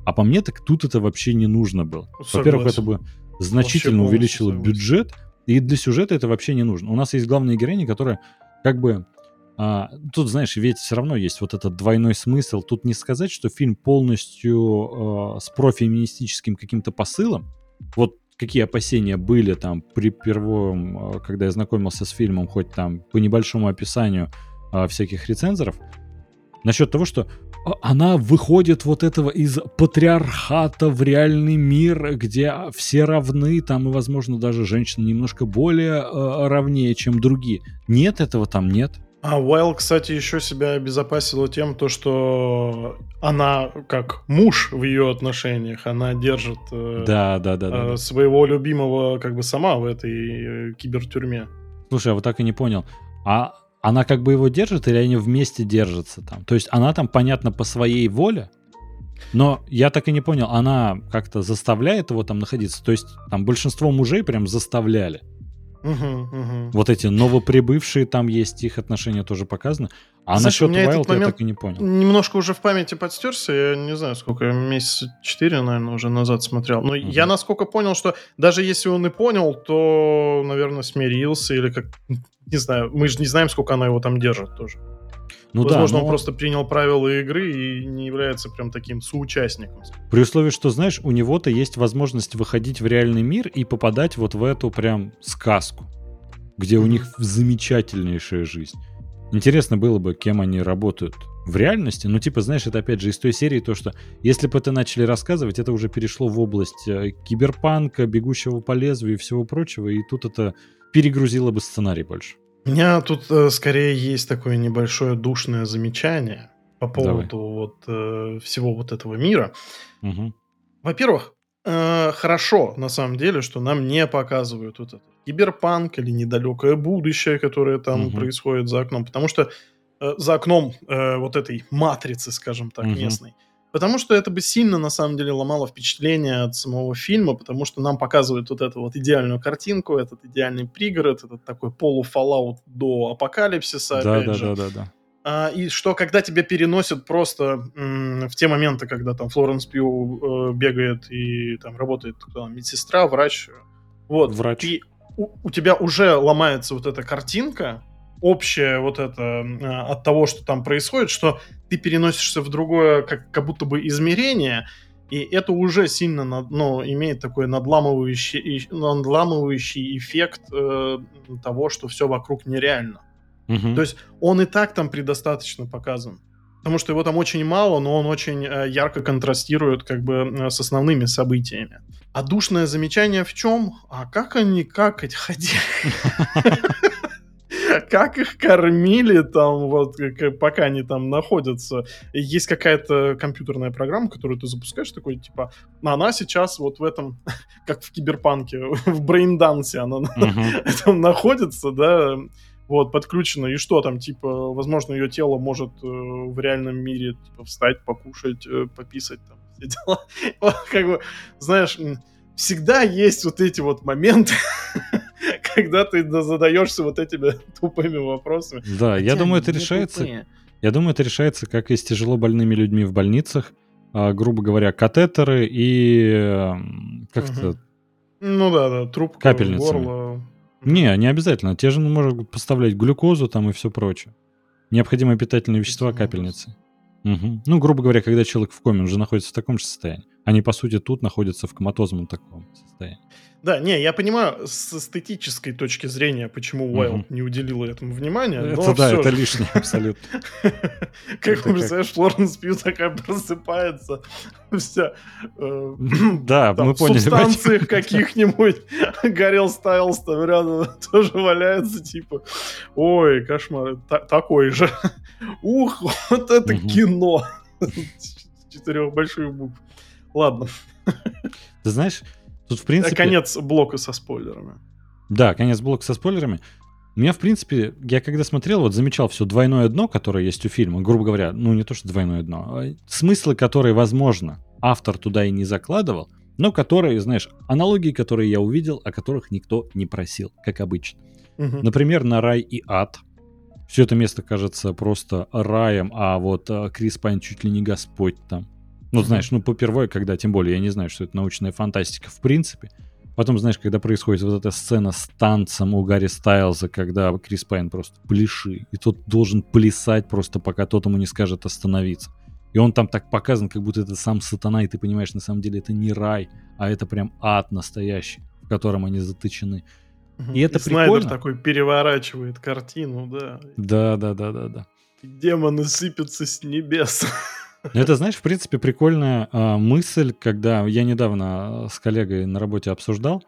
А по мне так тут это вообще не нужно было. Во-первых, это бы значительно увеличило согласен. бюджет, и для сюжета это вообще не нужно. У нас есть главная героиня, которая как бы... а, тут, знаешь, ведь все равно есть вот этот двойной смысл. Тут не сказать, что фильм полностью э, с профеминистическим каким-то посылом. Вот какие опасения были там при первом, э, когда я знакомился с фильмом, хоть там по небольшому описанию э, всяких рецензоров, насчет того, что а, она выходит вот этого из патриархата в реальный мир, где все равны, там и, возможно, даже женщины немножко более э, равнее, чем другие. Нет, этого там нет. А Уайл, кстати, еще себя обезопасила тем, то, что она, как муж в ее отношениях, она держит э, Да, да, да, да. э, да. своего любимого как бы сама в этой э, кибертюрьме. Слушай, я вот так и не понял. А она как бы его держит или они вместе держатся там? То есть она там, понятно, по своей воле, но я так и не понял, она как-то заставляет его там находиться? То есть там большинство мужей прям заставляли. Мгм, мгм. Вот эти новоприбывшие там есть, их отношения тоже показаны. А Знаешь, насчет Wild я так и не понял. Немножко уже в памяти подстерся, я не знаю, сколько, месяца четыре, наверное, уже назад смотрел. Но Мгм. я насколько понял, что даже если он и понял, то, наверное, смирился или как... Не знаю, мы же не знаем, сколько она его там держит тоже. Ну Возможно, да, он но просто принял правила игры и не является прям таким соучастником. при условии, что, знаешь, у него-то есть возможность выходить в реальный мир и попадать вот в эту прям сказку, где у них замечательнейшая жизнь. Интересно было бы, кем они работают в реальности. Ну, типа, знаешь, это опять же из той серии то, что если бы это начали рассказывать, это уже перешло в область э, киберпанка, бегущего по лезвию и всего прочего, и тут это перегрузило бы сценарий больше. У меня тут э, скорее есть такое небольшое душное замечание по Давай. поводу вот э, всего вот этого мира. Мгм. Во-первых, э, хорошо на самом деле, что нам не показывают вот этот киберпанк или недалекое будущее, которое там Мгм. происходит за окном, потому что э, за окном э, вот этой матрицы, скажем так, Мгм. местной, Потому что это бы сильно, на самом деле, ломало впечатление от самого фильма, потому что нам показывают вот эту вот идеальную картинку, этот идеальный пригород, этот такой полуфоллаут до апокалипсиса, да, опять да, же. да, да, да. А, и что когда тебя переносят просто в те моменты, когда там Флоренс Пью э, бегает и там работает кто там, медсестра, врач, вот, Врач. и у, у тебя уже ломается вот эта картинка, общая вот это э, от того, что там происходит, что ты переносишься в другое, как, как будто бы измерение, и это уже сильно ну, имеет такой надламывающий, надламывающий эффект э, того, что все вокруг нереально. Мгм. То есть он и так там предостаточно показан. Потому что его там очень мало, но он очень э, ярко контрастирует как бы э, с основными событиями. А душное замечание в чем? А как они какать ходили? (laughs) (laughs) Как их кормили там, вот, как- пока они там находятся. Есть какая-то компьютерная программа, которую ты запускаешь, такой, типа, она сейчас вот в этом, (laughs) как в Киберпанке, (laughs) в брейндансе она Мгм. там находится, да, вот, подключена, и что там, типа, возможно, ее тело может э, в реальном мире, типа, встать, покушать, э, пописать, там, все дела. Вот, как бы, знаешь, всегда есть вот эти вот моменты, (laughs) когда ты да- задаешься вот этими (laughs) тупыми вопросами. Да, я думаю, это решается. тупые. Я думаю, это решается, как и с тяжело больными людьми в больницах. А, грубо говоря, катетеры и эм, как Мгм. это Ну да, да, трубка, Капельницами. горло. Не, не обязательно. Те же могут поставлять глюкозу там и все прочее. Необходимые питательные вещества капельницы. Мгм. Ну, грубо говоря, когда человек в коме, он же находится в таком же состоянии. Они, по сути, тут находятся в коматозном таком состоянии. Да, не, я понимаю с эстетической точки зрения, почему. Уайлд не уделила этому внимания. Это но да, это же. лишнее абсолютно. (laughs) Как вы представляешь, Флоренс Пью такая просыпается, (laughs) вся э, (laughs) Да, мы в поняли. субстанциях каких-нибудь. Горел Стайлс там рядом тоже валяется, типа, ой, кошмар, та- такой же. Ух, вот это кино. Четырех больших букв. Ладно, Ты знаешь, тут в принципе... конец блока со спойлерами. Да, конец блока со спойлерами. У меня, в принципе, я когда смотрел, вот замечал все двойное дно, которое есть у фильма, грубо говоря, ну не то, что двойное дно, а смыслы, которые, возможно, автор туда и не закладывал, но которые, знаешь, аналогии, которые я увидел, о которых никто не просил, как обычно. Мгм. Например, на рай и ад. Все это место кажется просто раем, а вот а, Крис Пайн чуть ли не Господь там. Ну, знаешь, ну, попервой, когда, тем более, я не знаю, что это научная фантастика в принципе. Потом, знаешь, когда происходит вот эта сцена с танцем у Гарри Стайлза, когда Крис Пайн просто пляши, и тот должен плясать просто, пока тот ему не скажет остановиться. И он там так показан, как будто это сам сатана, и ты понимаешь, на самом деле это не рай, а это прям ад настоящий, в котором они затычены. И это Снайдер прикольно. такой переворачивает картину, да. Да, да, да, да, да. Демоны сыпятся с небес. Ну, Это, знаешь, в принципе, прикольная а, мысль, когда я недавно а, с коллегой на работе обсуждал,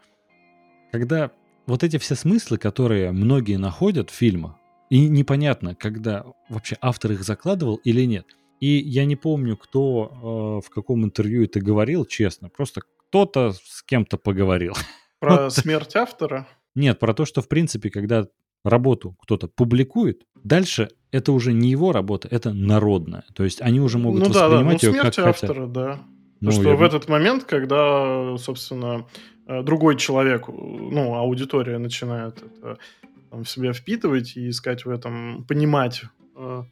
когда вот эти все смыслы, которые многие находят в фильмах, и непонятно, когда вообще автор их закладывал или нет. И я не помню, кто э, в каком интервью это говорил, честно. Просто кто-то с кем-то поговорил. (laughs) Про смерть автора. Нет, про то, что, в принципе, когда работу кто-то публикует, дальше это уже не его работа, это народная. То есть они уже могут ну да, да, ну воспринимать ее как смерть хотят. автора, да. Ну, что я в бы- этот момент, когда, собственно, э, другой человек, ну, аудитория начинает это там, в себя впитывать и искать в этом, понимать. э,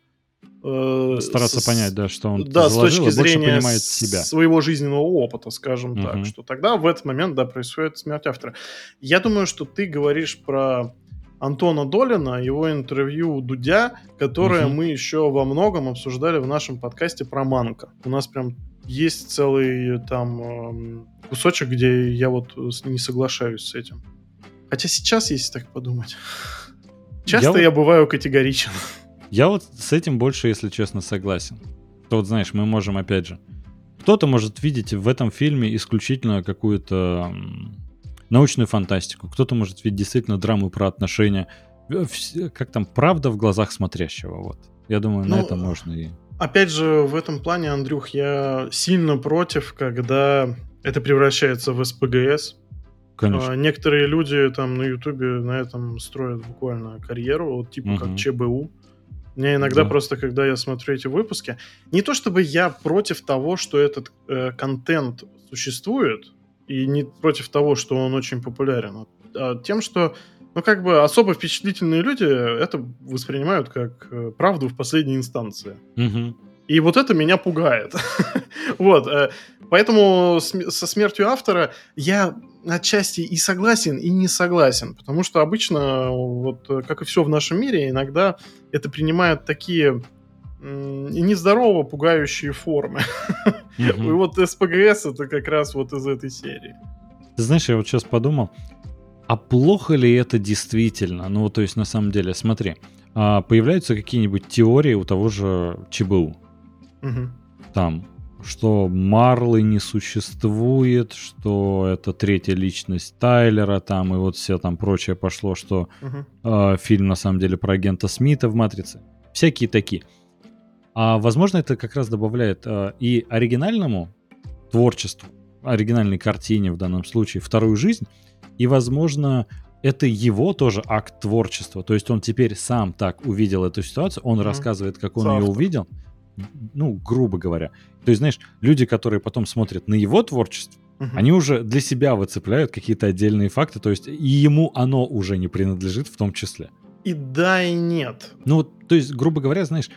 э, Стараться с- понять, да, что он да, с заложил, точки а зрения понимает с- себя. своего жизненного опыта, скажем Мгм. так, что тогда в этот момент, да, происходит смерть автора. Я думаю, что ты говоришь про Антона Долина, его интервью у Дудя, которое Мгм. мы еще во многом обсуждали в нашем подкасте про Манка. У нас прям есть целый там эм, кусочек, где я вот не соглашаюсь с этим. Хотя сейчас, если так подумать, часто вот- я бываю категоричен. Я вот с этим больше, если честно, согласен. То вот, знаешь, мы можем, опять же, кто-то может видеть в этом фильме исключительно какую-то научную фантастику, кто-то может видеть действительно драму про отношения, Э, как там, правда в глазах смотрящего, вот. Я думаю, на Ну, это можно и... Опять же, в этом плане, Андрюх, я сильно против, когда это превращается в СПГС. Конечно. А, Некоторые люди там на Ютубе на этом строят буквально карьеру, вот типа Мгм. как ЧБУ. Мне иногда да. просто, когда я смотрю эти выпуски, не то чтобы я против того, что этот э, контент существует, и не против того, что он очень популярен, а тем, что ну, как бы особо впечатлительные люди это воспринимают как э, правду в последней инстанции. Угу. И вот это меня пугает. (laughs) вот. Э, поэтому со смертью автора я отчасти и согласен, и не согласен. Потому что обычно, вот как и все в нашем мире, иногда это принимает такие нездорово пугающие формы. (laughs) И вот СПГС это как раз вот из этой серии. Ты знаешь, я вот сейчас подумал, а плохо ли это действительно? Ну, то есть, на самом деле, смотри, а появляются какие-нибудь теории у того же ЧБУ, Угу. Там, что Марлы не существует, что это третья личность Тайлера, там, и вот все там прочее пошло, что угу. э, фильм на самом деле про агента Смита в «Матрице». Всякие такие. А возможно, это как раз добавляет э, и оригинальному творчеству, оригинальной картине в данном случае, вторую жизнь, и, возможно, это его тоже акт творчества. То есть он теперь сам так увидел эту ситуацию, он mm рассказывает, как он Завтра. ее увидел ну, грубо говоря. То есть, знаешь, люди, которые потом смотрят на его творчество, угу. они уже для себя выцепляют какие-то отдельные факты, то есть и ему оно уже не принадлежит в том числе. И да, и нет. Ну, то есть, грубо говоря, знаешь,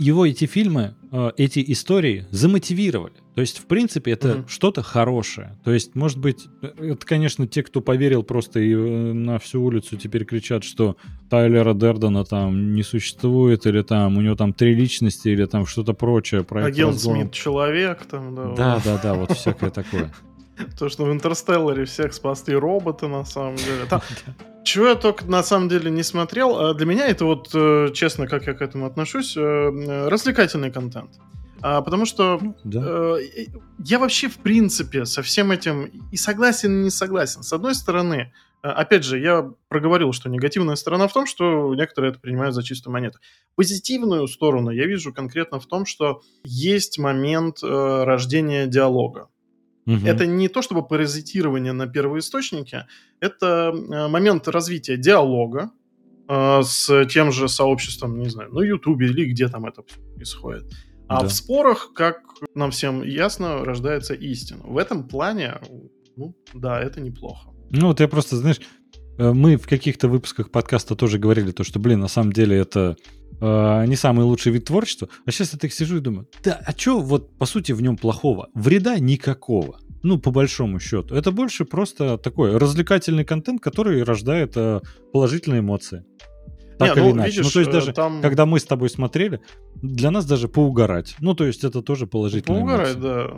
его эти фильмы, э, эти истории замотивировали. То есть, в принципе, это mm что-то хорошее. То есть, может быть, это, конечно, те, кто поверил просто и э, на всю улицу теперь кричат, что Тайлера Дердена там не существует, или там у него там три личности, или там что-то прочее. Агент Смит человек там, да. Да, да, да, вот всякое такое. (laughs) То, что в Интерстелларе всех спасли роботы, на самом деле. Там, (laughs) чего я только на самом деле не смотрел, а для меня это вот, э, честно, как я к этому отношусь, э, развлекательный контент. А, потому что ну, да. э, я вообще, в принципе, со всем этим и согласен, и не согласен. С одной стороны, опять же, я проговорил, что негативная сторона в том, что некоторые это принимают за чистую монету. Позитивную сторону я вижу конкретно в том, что есть момент э, рождения диалога. Угу. Это не то чтобы паразитирование на первоисточнике, это э, момент развития диалога э, с тем же сообществом, не знаю, на Ютубе или где там это происходит. А да. в спорах, как нам всем ясно, рождается истина. В этом плане, ну, да, это неплохо. Ну, вот я просто, знаешь, мы в каких-то выпусках подкаста тоже говорили то, что, блин, на самом деле это э, не самый лучший вид творчества. А сейчас я так сижу и думаю, да, а что вот по сути в нем плохого? Вреда никакого. Ну, по большому счету. Это больше просто такой развлекательный контент, который рождает э, положительные эмоции. Так Не, или ну, иначе. Видишь, ну, то есть даже, там... когда мы с тобой смотрели, для нас даже поугарать. Ну, то есть это тоже положительные Поугарать, эмоции. да.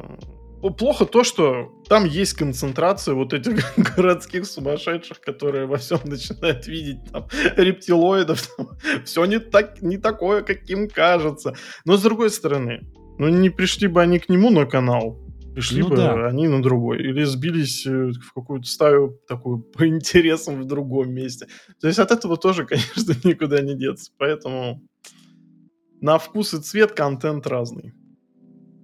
Плохо то, что там есть концентрация вот этих (laughs) городских сумасшедших, которые во всем начинают видеть там рептилоидов. Там, (laughs) все не, так, не такое, каким кажется. Но с другой стороны, ну не пришли бы они к нему на канал, Пришли ну, бы да. они на другой. Или сбились э, в какую-то стаю такую (laughs) по интересам в другом месте. То есть от этого тоже, конечно, никуда не деться. Поэтому на вкус и цвет контент разный.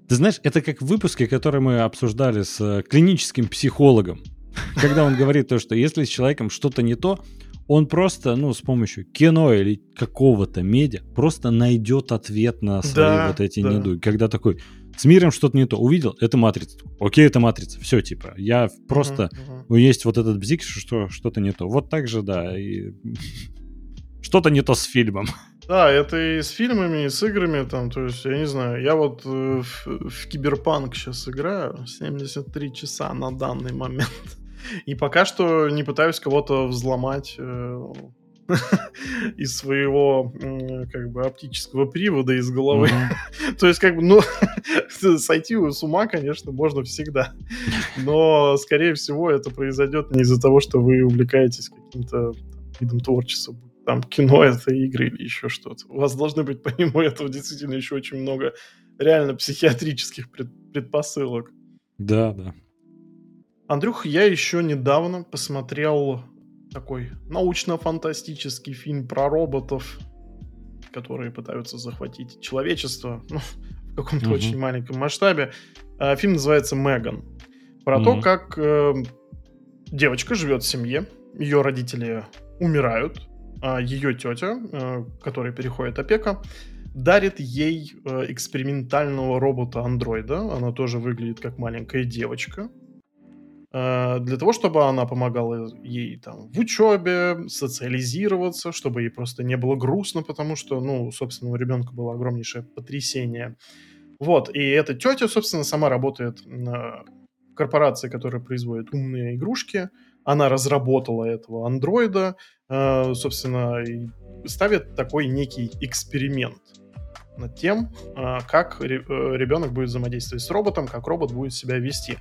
Ты знаешь, это как в выпуске, который мы обсуждали с э, клиническим психологом. Когда он говорит то, что если с человеком что-то не то, он просто, ну, с помощью кино или какого-то медиа просто найдет ответ на свои да, вот эти да. недуги. Когда такой, с миром что-то не то. Увидел, это матрица. Окей, это матрица. Все, типа, я просто... Uh-huh, uh-huh. Есть вот этот бзик, что что-то не то. Вот так же, да, и... (laughs) Что-то не то с фильмом. Да, это и с фильмами, и с играми, там, то есть, я не знаю, я вот э, в, в Киберпанк сейчас играю, 73 часа на данный момент, и пока что не пытаюсь кого-то взломать, э, (laughs) из своего как бы оптического привода из головы. (laughs) То есть, как бы, ну, (laughs) сойти с ума, конечно, можно всегда. Но, скорее всего, это произойдет не из-за того, что вы увлекаетесь каким-то видом творчества. Там кино это игры или еще что-то. У вас должны быть, помимо этого, действительно еще очень много реально психиатрических предпосылок. Да, да. Андрюх, я еще недавно посмотрел такой научно-фантастический фильм про роботов, которые пытаются захватить человечество (laughs) ну, в каком-то uh-huh. очень маленьком масштабе. А, фильм называется «Меган». Про uh-huh. то, как э, девочка живет в семье, ее родители умирают, ее тетя, э, которой переходит опека, дарит ей э, экспериментального робота-андроида. Она тоже выглядит как маленькая девочка. Э, для того, чтобы она помогала ей там в учебе, социализироваться, чтобы ей просто не было грустно, потому что, ну, собственно, у ребенка было огромнейшее потрясение. Вот, и эта тетя, собственно, сама работает на корпорации, которая производит умные игрушки. Она разработала этого андроида, э, собственно, и ставит такой некий эксперимент над тем, э, как ребенок будет взаимодействовать с роботом, как робот будет себя вести.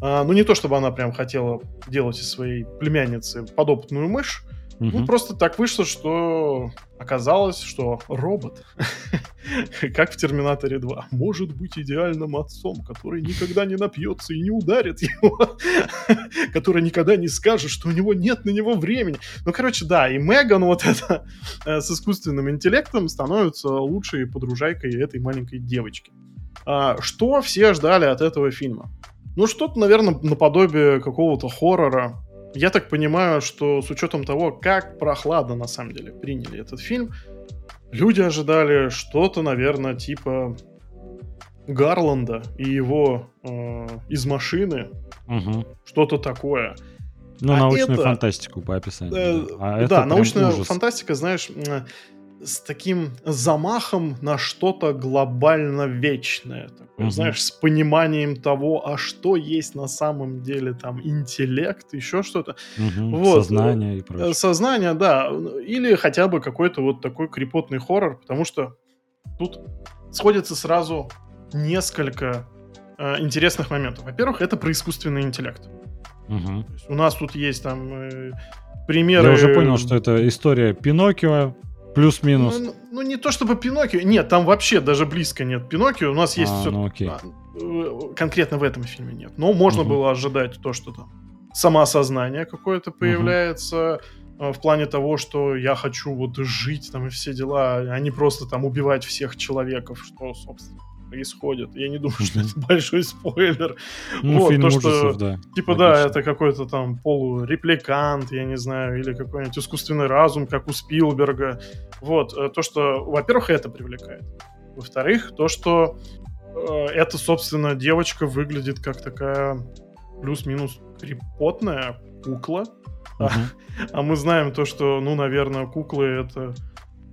А, ну, не то, чтобы она прям хотела делать из своей племянницы подопытную мышь. Угу. Ну, просто так вышло, что оказалось, что робот, (laughs) как в Терминаторе 2, может быть идеальным отцом, который никогда не напьется и не ударит его, (laughs) который никогда не скажет, что у него нет на него времени. Ну, короче, да, и Меган вот это э, с искусственным интеллектом становится лучшей подружайкой этой маленькой девочки. А, что все ждали от этого фильма? Ну, что-то, наверное, наподобие какого-то хоррора. Я так понимаю, что с учетом того, как прохладно на самом деле приняли этот фильм, люди ожидали что-то, наверное, типа Гарланда и его э, из машины. Что-то такое. Ну, а научную это, фантастику по описанию. Э, да, а да научная ужас. фантастика, знаешь, с таким замахом на что-то глобально вечное. Такое, угу. Знаешь, с пониманием того, а что есть на самом деле там интеллект, еще что-то. Угу. Вот. Сознание и прочее. Сознание, да. Или хотя бы какой-то вот такой крепотный хоррор, потому что тут сходится сразу несколько э, интересных моментов. Во-первых, это про искусственный интеллект. Угу. у нас тут есть там э, примеры... Я уже понял, что это история Пиноккио, Плюс-минус. Ну, ну, не то чтобы Пиноккио. Нет, там вообще даже близко нет Пиноккио. У нас есть а, все... Ну, окей. А, конкретно в этом фильме нет. Но можно угу. было ожидать то, что там самоосознание какое-то появляется. Угу. В плане того, что я хочу вот жить там и все дела, а не просто там убивать всех человеков, что, собственно, происходит. Я не думаю, что это большой спойлер. Ну, вот, фильм то, ужасов, что, да. Типа, да, это какой-то там полурепликант, я не знаю, или какой-нибудь искусственный разум, как у Спилберга. Вот, э, то, что, во-первых, это привлекает. Во-вторых, то, что э, эта, собственно, девочка выглядит как такая плюс-минус крепотная кукла. Uh-huh. А, а мы знаем то, что, ну, наверное, куклы это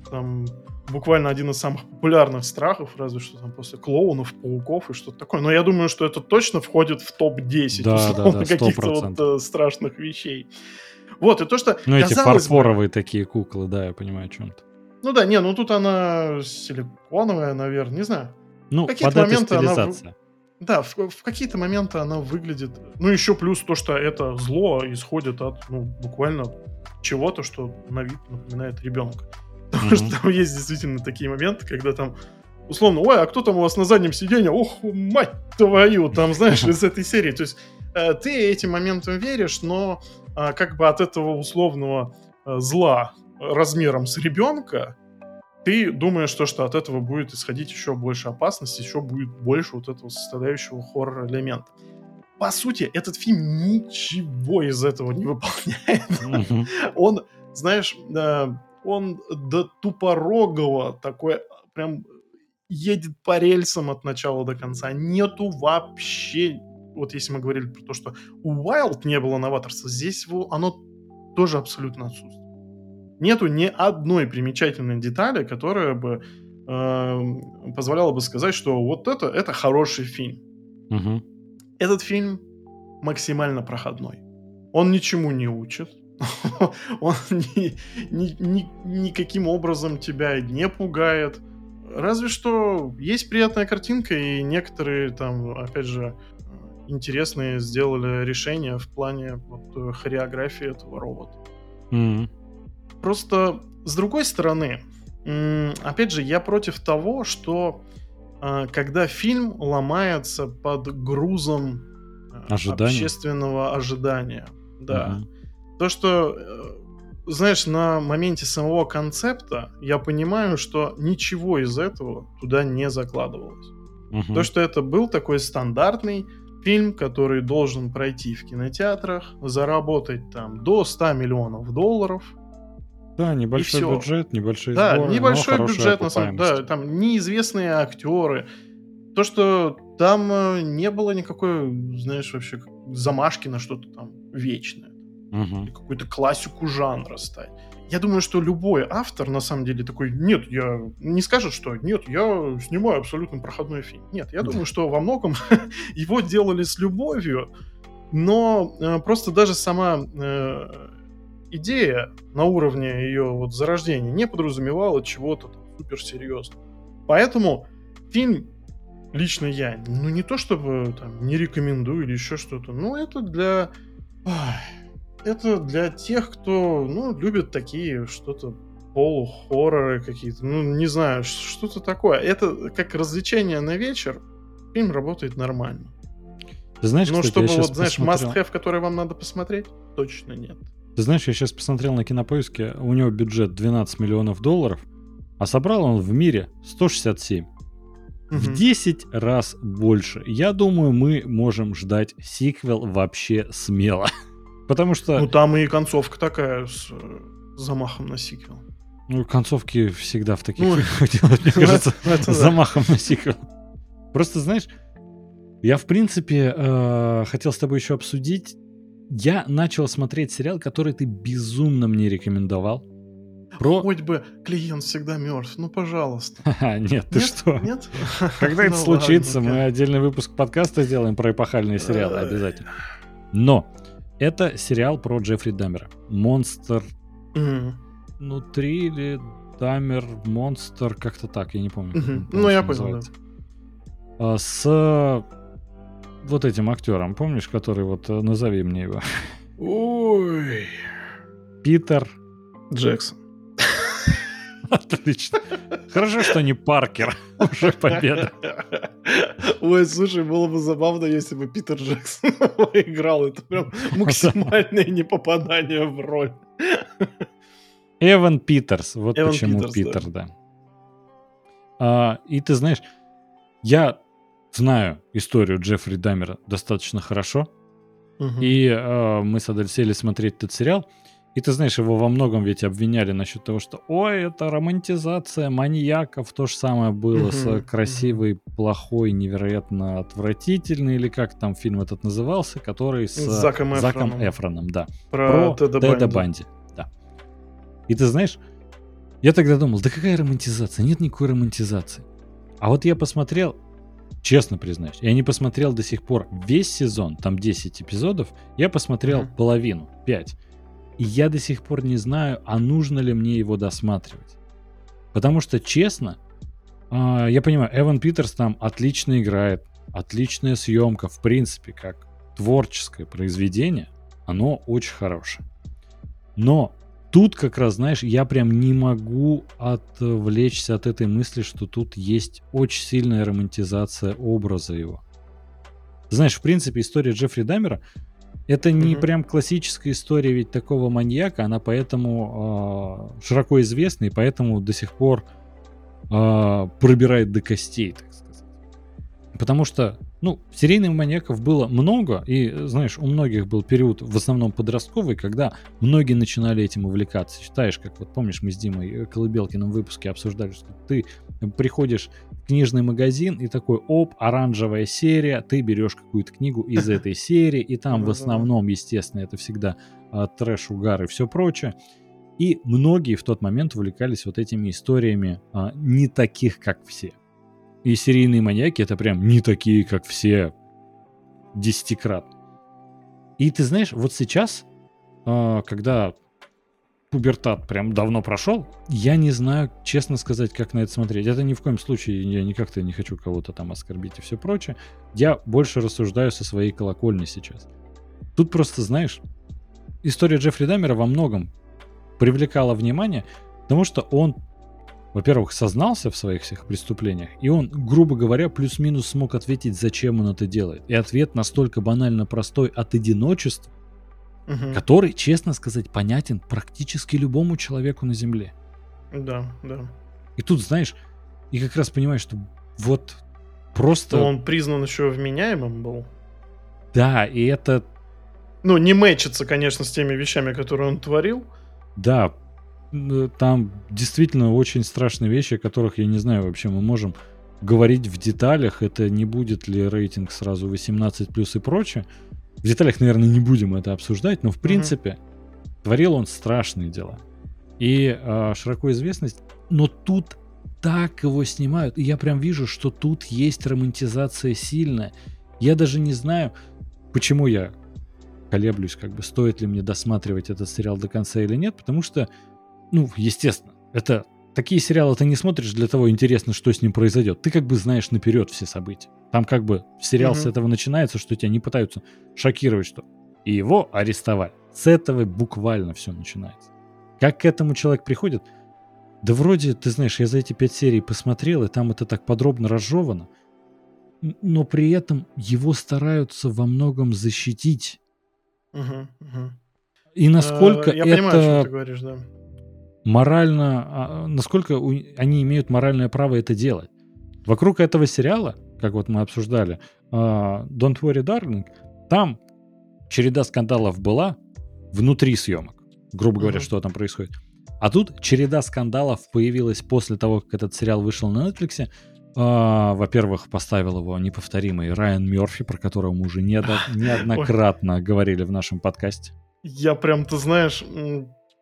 там буквально один из самых популярных страхов, разве что там после клоунов, пауков и что-то такое. Но я думаю, что это точно входит в топ-10 да, да, да, каких-то вот э, страшных вещей. Вот, и то, что... Ну, эти фарфоровые бы, такие куклы, да, я понимаю, о чем то Ну да, не, ну тут она силиконовая, наверное, не знаю. Ну, какие-то моменты она... Да, в, в какие-то моменты она выглядит... Ну, еще плюс то, что это зло исходит от, ну, буквально чего-то, что на вид напоминает ребенка. Потому mm-hmm. что там есть действительно такие моменты, когда там условно, ой, а кто там у вас на заднем сиденье? Ох, мать твою, там, знаешь, из этой серии. То есть э, ты этим моментом веришь, но э, как бы от этого условного э, зла размером с ребенка ты думаешь, что, что от этого будет исходить еще больше опасности, еще будет больше вот этого составляющего хоррор-элемента. По сути, этот фильм ничего из этого не выполняет. Mm-hmm. Он, знаешь, э, он до тупорогого такой прям едет по рельсам от начала до конца. Нету вообще... Вот если мы говорили про то, что у Wild не было новаторства, здесь его, оно тоже абсолютно отсутствует. Нету ни одной примечательной детали, которая бы э, позволяла бы сказать, что вот это, это хороший фильм. Угу. Этот фильм максимально проходной. Он ничему не учит. (laughs) он ни, ни, ни, никаким образом тебя не пугает. Разве что есть приятная картинка, и некоторые там, опять же, интересные сделали решения в плане вот, хореографии этого робота. Mm-hmm. Просто с другой стороны, опять же, я против того, что а, когда фильм ломается под грузом а, Ожидание. общественного ожидания. Да. Mm-hmm. То, что, э, знаешь, на моменте самого концепта я понимаю, что ничего из этого туда не закладывалось. Угу. То, что это был такой стандартный фильм, который должен пройти в кинотеатрах, заработать там до 100 миллионов долларов, Да, небольшой бюджет, небольшой Да, сборы, небольшой бюджет, на самом деле. Да, там неизвестные актеры. То, что там э, не было никакой, знаешь, вообще замашки на что-то там вечное. Угу. Или какую-то классику жанра стать. Я думаю, что любой автор, на самом деле, такой, нет, я не скажет, что нет, я снимаю абсолютно проходной фильм. Нет, я да. думаю, что во многом (laughs) его делали с любовью, но э, просто даже сама э, идея на уровне ее вот зарождения не подразумевала чего-то суперсерьезного. Поэтому фильм лично я, ну не то чтобы там не рекомендую или еще что-то, но это для... Это для тех, кто, ну, любит такие что-то полухорроры какие-то, ну, не знаю, что-то такое. Это как развлечение на вечер, фильм работает нормально. Ты знаешь, Но кстати, чтобы, вот, знаешь, посмотрел... must-have, который вам надо посмотреть, точно нет. Ты знаешь, я сейчас посмотрел на кинопоиске, у него бюджет 12 миллионов долларов, а собрал он в мире 167. Угу. В 10 раз больше. Я думаю, мы можем ждать сиквел вообще смело. (laughs) Потому что... Ну, там и концовка такая с э, замахом на сиквел. Ну, концовки всегда в таких ну, (laughs) делают, мне (laughs) кажется, замахом на сиквел. Просто, знаешь, я, в принципе, э, хотел с тобой еще обсудить. Я начал смотреть сериал, который ты безумно мне рекомендовал. Про... Хоть бы клиент всегда мертв, ну пожалуйста. (laughs) Нет, ты что? Нет? Когда это ну случится, мы отдельный выпуск подкаста сделаем про эпохальные сериалы обязательно. Но это сериал про Джеффри Даммера. Монстр внутри или Даммер, Монстр, как-то так, я не помню. Ну, я понял, а, С вот этим актером, помнишь, который вот, э, назови мне его. Ой. Питер. Джексон. Отлично. Хорошо, что не Паркер. Уже победа. Ой, слушай, было бы забавно, если бы Питер Джексон (laughs) играл. Это прям максимальное непопадание в роль. Эван Питерс. Вот Эван почему Питерс, Питер, да. да. А, и ты знаешь, я знаю историю Джеффри Даммера достаточно хорошо. Угу. И э, мы с Адель сели смотреть этот сериал. И ты знаешь, его во многом ведь обвиняли насчет того, что ой, это романтизация маньяков. То же самое было с красивый, плохой, невероятно отвратительный, или как там фильм этот назывался, который с, с Заком, Заком Эфроном. Эфроном, да. Про, Про Теда, Теда Банди. Банди. Да. И ты знаешь, я тогда думал, да какая романтизация? Нет никакой романтизации. А вот я посмотрел, Честно признаюсь, я не посмотрел до сих пор весь сезон, там 10 эпизодов, я посмотрел mm-hmm. половину, 5. И я до сих пор не знаю, а нужно ли мне его досматривать. Потому что, честно, э, я понимаю, Эван Питерс там отлично играет, отличная съемка, в принципе, как творческое произведение, оно очень хорошее. Но тут как раз, знаешь, я прям не могу отвлечься от этой мысли, что тут есть очень сильная романтизация образа его. Знаешь, в принципе, история Джеффри Даммера это не mm-hmm. прям классическая история ведь такого маньяка, она поэтому э, широко известна и поэтому до сих пор э, пробирает до костей, так сказать. Потому что ну, серийных маньяков было много, и, знаешь, у многих был период, в основном подростковый, когда многие начинали этим увлекаться. Считаешь, как вот помнишь, мы с Димой Колыбелкиным в выпуске обсуждали, что ты приходишь в книжный магазин и такой, оп, оранжевая серия, ты берешь какую-то книгу из (laughs) этой серии, и там в основном, естественно, это всегда а, трэш, угар и все прочее. И многие в тот момент увлекались вот этими историями а, не таких, как все. И серийные маньяки это прям не такие, как все десятикратно. И ты знаешь, вот сейчас, а, когда пубертат прям давно прошел, я не знаю, честно сказать, как на это смотреть. Это ни в коем случае, я никак-то не хочу кого-то там оскорбить и все прочее. Я больше рассуждаю со своей колокольни сейчас. Тут просто, знаешь, история Джеффри Даммера во многом привлекала внимание, потому что он во-первых, сознался в своих всех преступлениях, и он, грубо говоря, плюс-минус смог ответить, зачем он это делает. И ответ настолько банально простой от одиночества, угу. который, честно сказать, понятен практически любому человеку на Земле. Да, да. И тут, знаешь, и как раз понимаешь, что вот просто... Но он признан еще вменяемым был. Да, и это... Ну, не мэчится, конечно, с теми вещами, которые он творил. Да, там действительно очень страшные вещи, о которых я не знаю вообще, мы можем говорить в деталях, это не будет ли рейтинг сразу 18 плюс и прочее. В деталях, наверное, не будем это обсуждать, но в принципе mm-hmm. творил он страшные дела. И э, широко известность, но тут так его снимают, и я прям вижу, что тут есть романтизация сильная. Я даже не знаю, почему я колеблюсь, как бы стоит ли мне досматривать этот сериал до конца или нет, потому что, ну, естественно, это такие сериалы ты не смотришь для того, интересно, что с ним произойдет. Ты как бы знаешь наперед все события. Там как бы сериал mm-hmm. с этого начинается, что тебя не пытаются шокировать, что и его арестовали. С этого буквально все начинается. Как к этому человек приходит? Да вроде, ты знаешь, я за эти пять серий посмотрел, и там это так подробно разжевано, но при этом его стараются во многом защитить. Угу, угу. И насколько э, я это понимаю, о чем ты говоришь, да. Морально, а, насколько они имеют моральное право это делать. Вокруг этого сериала, как вот мы обсуждали, uh, Don't Worry Darling, там череда скандалов была внутри съемок, грубо говоря, uh что там происходит. А тут череда скандалов появилась после того, как этот сериал вышел на Netflix. А, во-первых, поставил его неповторимый Райан Мерфи, про которого мы уже (laughs) неоднократно говорили в нашем подкасте. Я прям, ты знаешь,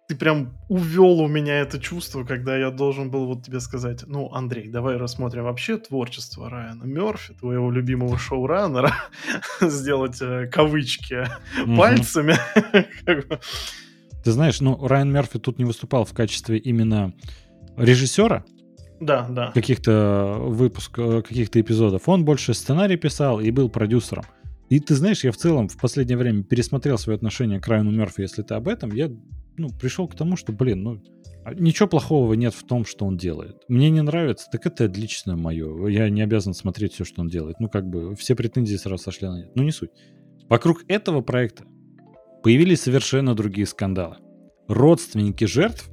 ты прям увел у меня это чувство, когда я должен был вот тебе сказать, ну, Андрей, давай рассмотрим вообще творчество Райана Мерфи, твоего любимого шоураннера, (laughs) сделать э, кавычки пальцами. (laughs) Ты знаешь, ну, Райан Мерфи тут не выступал в качестве именно режиссера, да, да. каких-то выпусков, каких-то эпизодов. Он больше сценарий писал и был продюсером. И ты знаешь, я в целом в последнее время пересмотрел свое отношение к Райану Мерфи, если ты об этом. Я ну, пришел к тому, что, блин, ну, а ничего плохого нет в том, что он делает. Мне не нравится, так это лично мое. Я не обязан смотреть все, что он делает. Ну, как бы, все претензии сразу сошли на нет. Ну, не суть. Вокруг этого проекта появились совершенно другие скандалы. Родственники жертв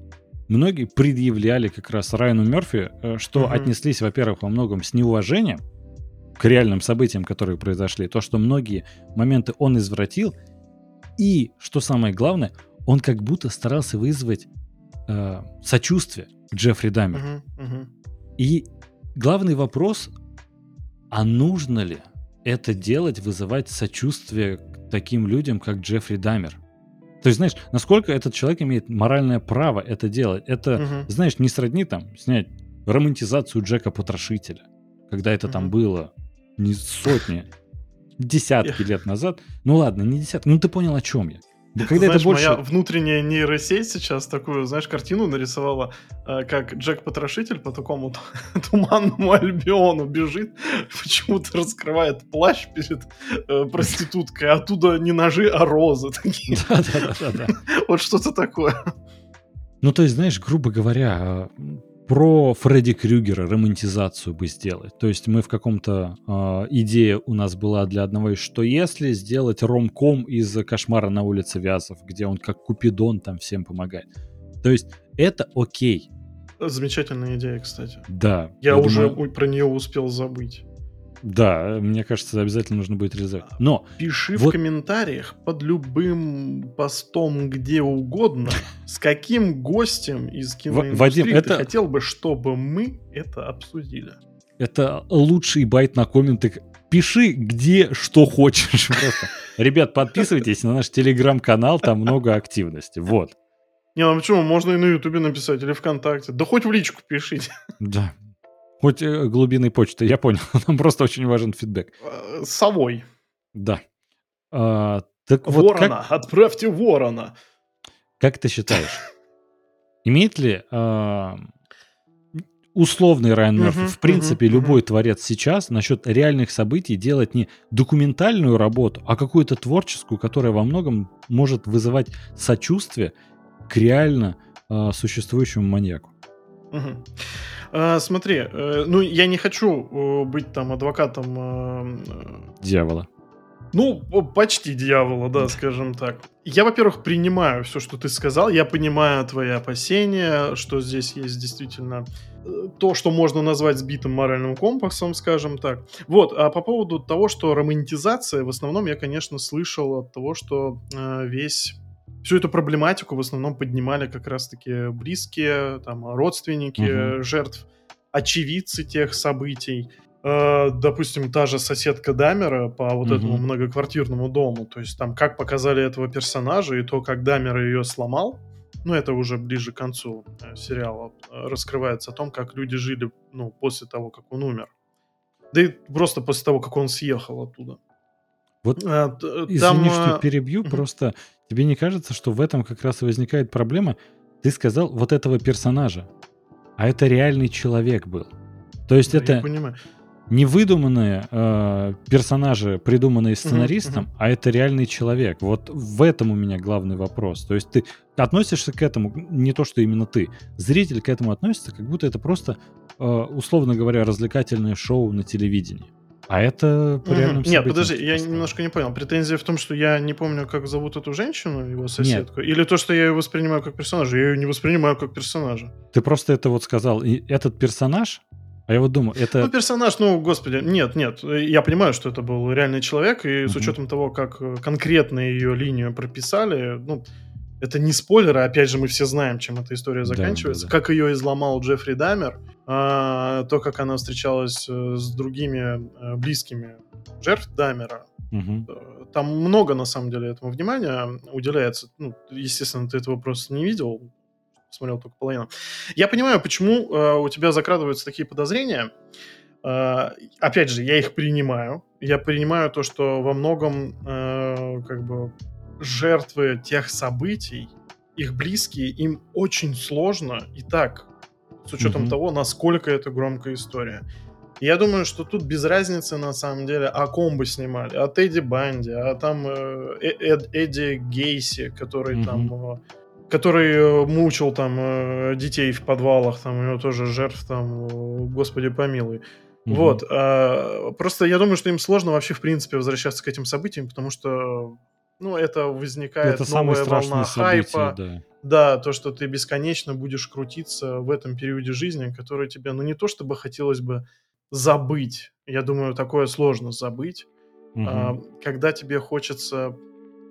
многие предъявляли как раз Райану Мерфи, э, что угу. отнеслись, во-первых, во многом с неуважением к реальным событиям, которые произошли, то, что многие моменты он извратил, и, что самое главное, он как будто старался вызвать э, сочувствие к Джеффри Дамеру. Угу, угу. И главный вопрос, а нужно ли это делать, вызывать сочувствие к таким людям, как Джеффри Дамер. То есть, знаешь, насколько этот человек имеет моральное право это делать. Это, угу. знаешь, не сродни там снять романтизацию Джека Потрошителя, когда это угу. там было не сотни, десятки лет назад. Ну ладно, не десятки, ну ты понял, о чем я. Да когда знаешь, это больше... моя внутренняя нейросеть сейчас такую, знаешь, картину нарисовала, э, как Джек-потрошитель по такому (laughs) туманному Альбиону бежит, (laughs) почему-то раскрывает плащ перед э, проституткой, а оттуда не ножи, а розы такие. (laughs) Да-да-да. Вот что-то такое. Ну, то есть, знаешь, грубо говоря, про Фредди Крюгера романтизацию бы сделать. То есть мы в каком-то э, идее у нас была для одного из «Что если?» сделать ромком из «Кошмара на улице Вязов», где он как Купидон там всем помогает. То есть это окей. Замечательная идея, кстати. Да. Я, я уже думаю... про нее успел забыть. Да, мне кажется, обязательно нужно будет реализовать. Но пиши вот... в комментариях под любым постом где угодно, с каким гостем из киноиндустрии Вадим, ты это... хотел бы, чтобы мы это обсудили. Это лучший байт на комменты. Пиши где что хочешь просто. Ребят, подписывайтесь на наш телеграм-канал, там много активности. Вот. Не, ну почему? Можно и на Ютубе написать, или ВКонтакте. Да хоть в личку пишите. Да, Хоть э, глубиной почты, я понял. (laughs) Нам просто очень важен фидбэк. Э, совой. Да. А, так ворона, вот как... отправьте ворона. Как ты считаешь, имеет ли а, условный Райан Мерфи, в принципе, любой творец сейчас насчет реальных событий делать не документальную работу, а какую-то творческую, которая во многом может вызывать сочувствие к реально а, существующему маньяку? Угу. А, смотри, э, ну я не хочу э, быть там адвокатом... Э, дьявола. Ну, почти дьявола, да, скажем так. Я, во-первых, принимаю все, что ты сказал. Я понимаю твои опасения, что здесь есть действительно то, что можно назвать сбитым моральным компасом, скажем так. Вот, а по поводу того, что романтизация, в основном я, конечно, слышал от того, что э, весь всю эту проблематику в основном поднимали как раз-таки близкие, там, родственники угу. жертв, очевидцы тех событий. Э, допустим, та же соседка Дамера по вот угу. этому многоквартирному дому. То есть там как показали этого персонажа и то, как Дамер ее сломал, ну, это уже ближе к концу э, сериала э, раскрывается о том, как люди жили, ну, после того, как он умер. Да и просто после того, как он съехал оттуда. Вот, а, извини, там, что перебью, uh просто тебе не кажется, что в этом как раз и возникает проблема? Ты сказал вот этого персонажа, а это реальный человек был. То есть да, это... Не выдуманные э, персонажи, придуманные сценаристом, mm-hmm. а это реальный человек. Вот в этом у меня главный вопрос. То есть ты относишься к этому, не то, что именно ты, зритель к этому относится, как будто это просто, э, условно говоря, развлекательное шоу на телевидении. А это по реальным mm-hmm. Нет, подожди, я немножко не понял. Претензия в том, что я не помню, как зовут эту женщину, его соседку? Нет. Или то, что я ее воспринимаю как персонажа? Я ее не воспринимаю как персонажа. Ты просто это вот сказал. И этот персонаж, а я вот думаю, это... Ну, персонаж, ну, господи, нет, нет. Я понимаю, что это был реальный человек, и uh-huh. с учетом того, как э, конкретно ее линию прописали, ну, это не спойлеры, опять же, мы все знаем, чем эта история заканчивается. Да, да, да. Как ее изломал Джеффри Дамер, а, то, как она встречалась э, с другими э, близкими жертв Дамера. Угу. Там много, на самом деле, этому внимания уделяется. Ну, естественно, ты этого просто не видел, смотрел только половину. Я понимаю, почему э, у тебя закрадываются такие подозрения. Э, опять же, я их принимаю. Я принимаю то, что во многом э, как бы жертвы тех событий, их близкие, им очень сложно и так, с учетом mm-hmm. того, насколько это громкая история. Я думаю, что тут без разницы на самом деле, о ком бы снимали. О Тедди Банди, а там э, Эд, Эдди Гейси, который mm-hmm. там э, который э, мучил там э, детей в подвалах, там у него тоже жертв там, господи помилуй. Угу. Вот. А, просто я думаю, что им сложно вообще в принципе возвращаться к этим событиям, потому что ну, это возникает это новая волна события, хайпа. Да. да, то, что ты бесконечно будешь крутиться в этом периоде жизни, который тебе, ну, не то чтобы хотелось бы забыть. Я думаю, такое сложно забыть. Угу. А, когда тебе хочется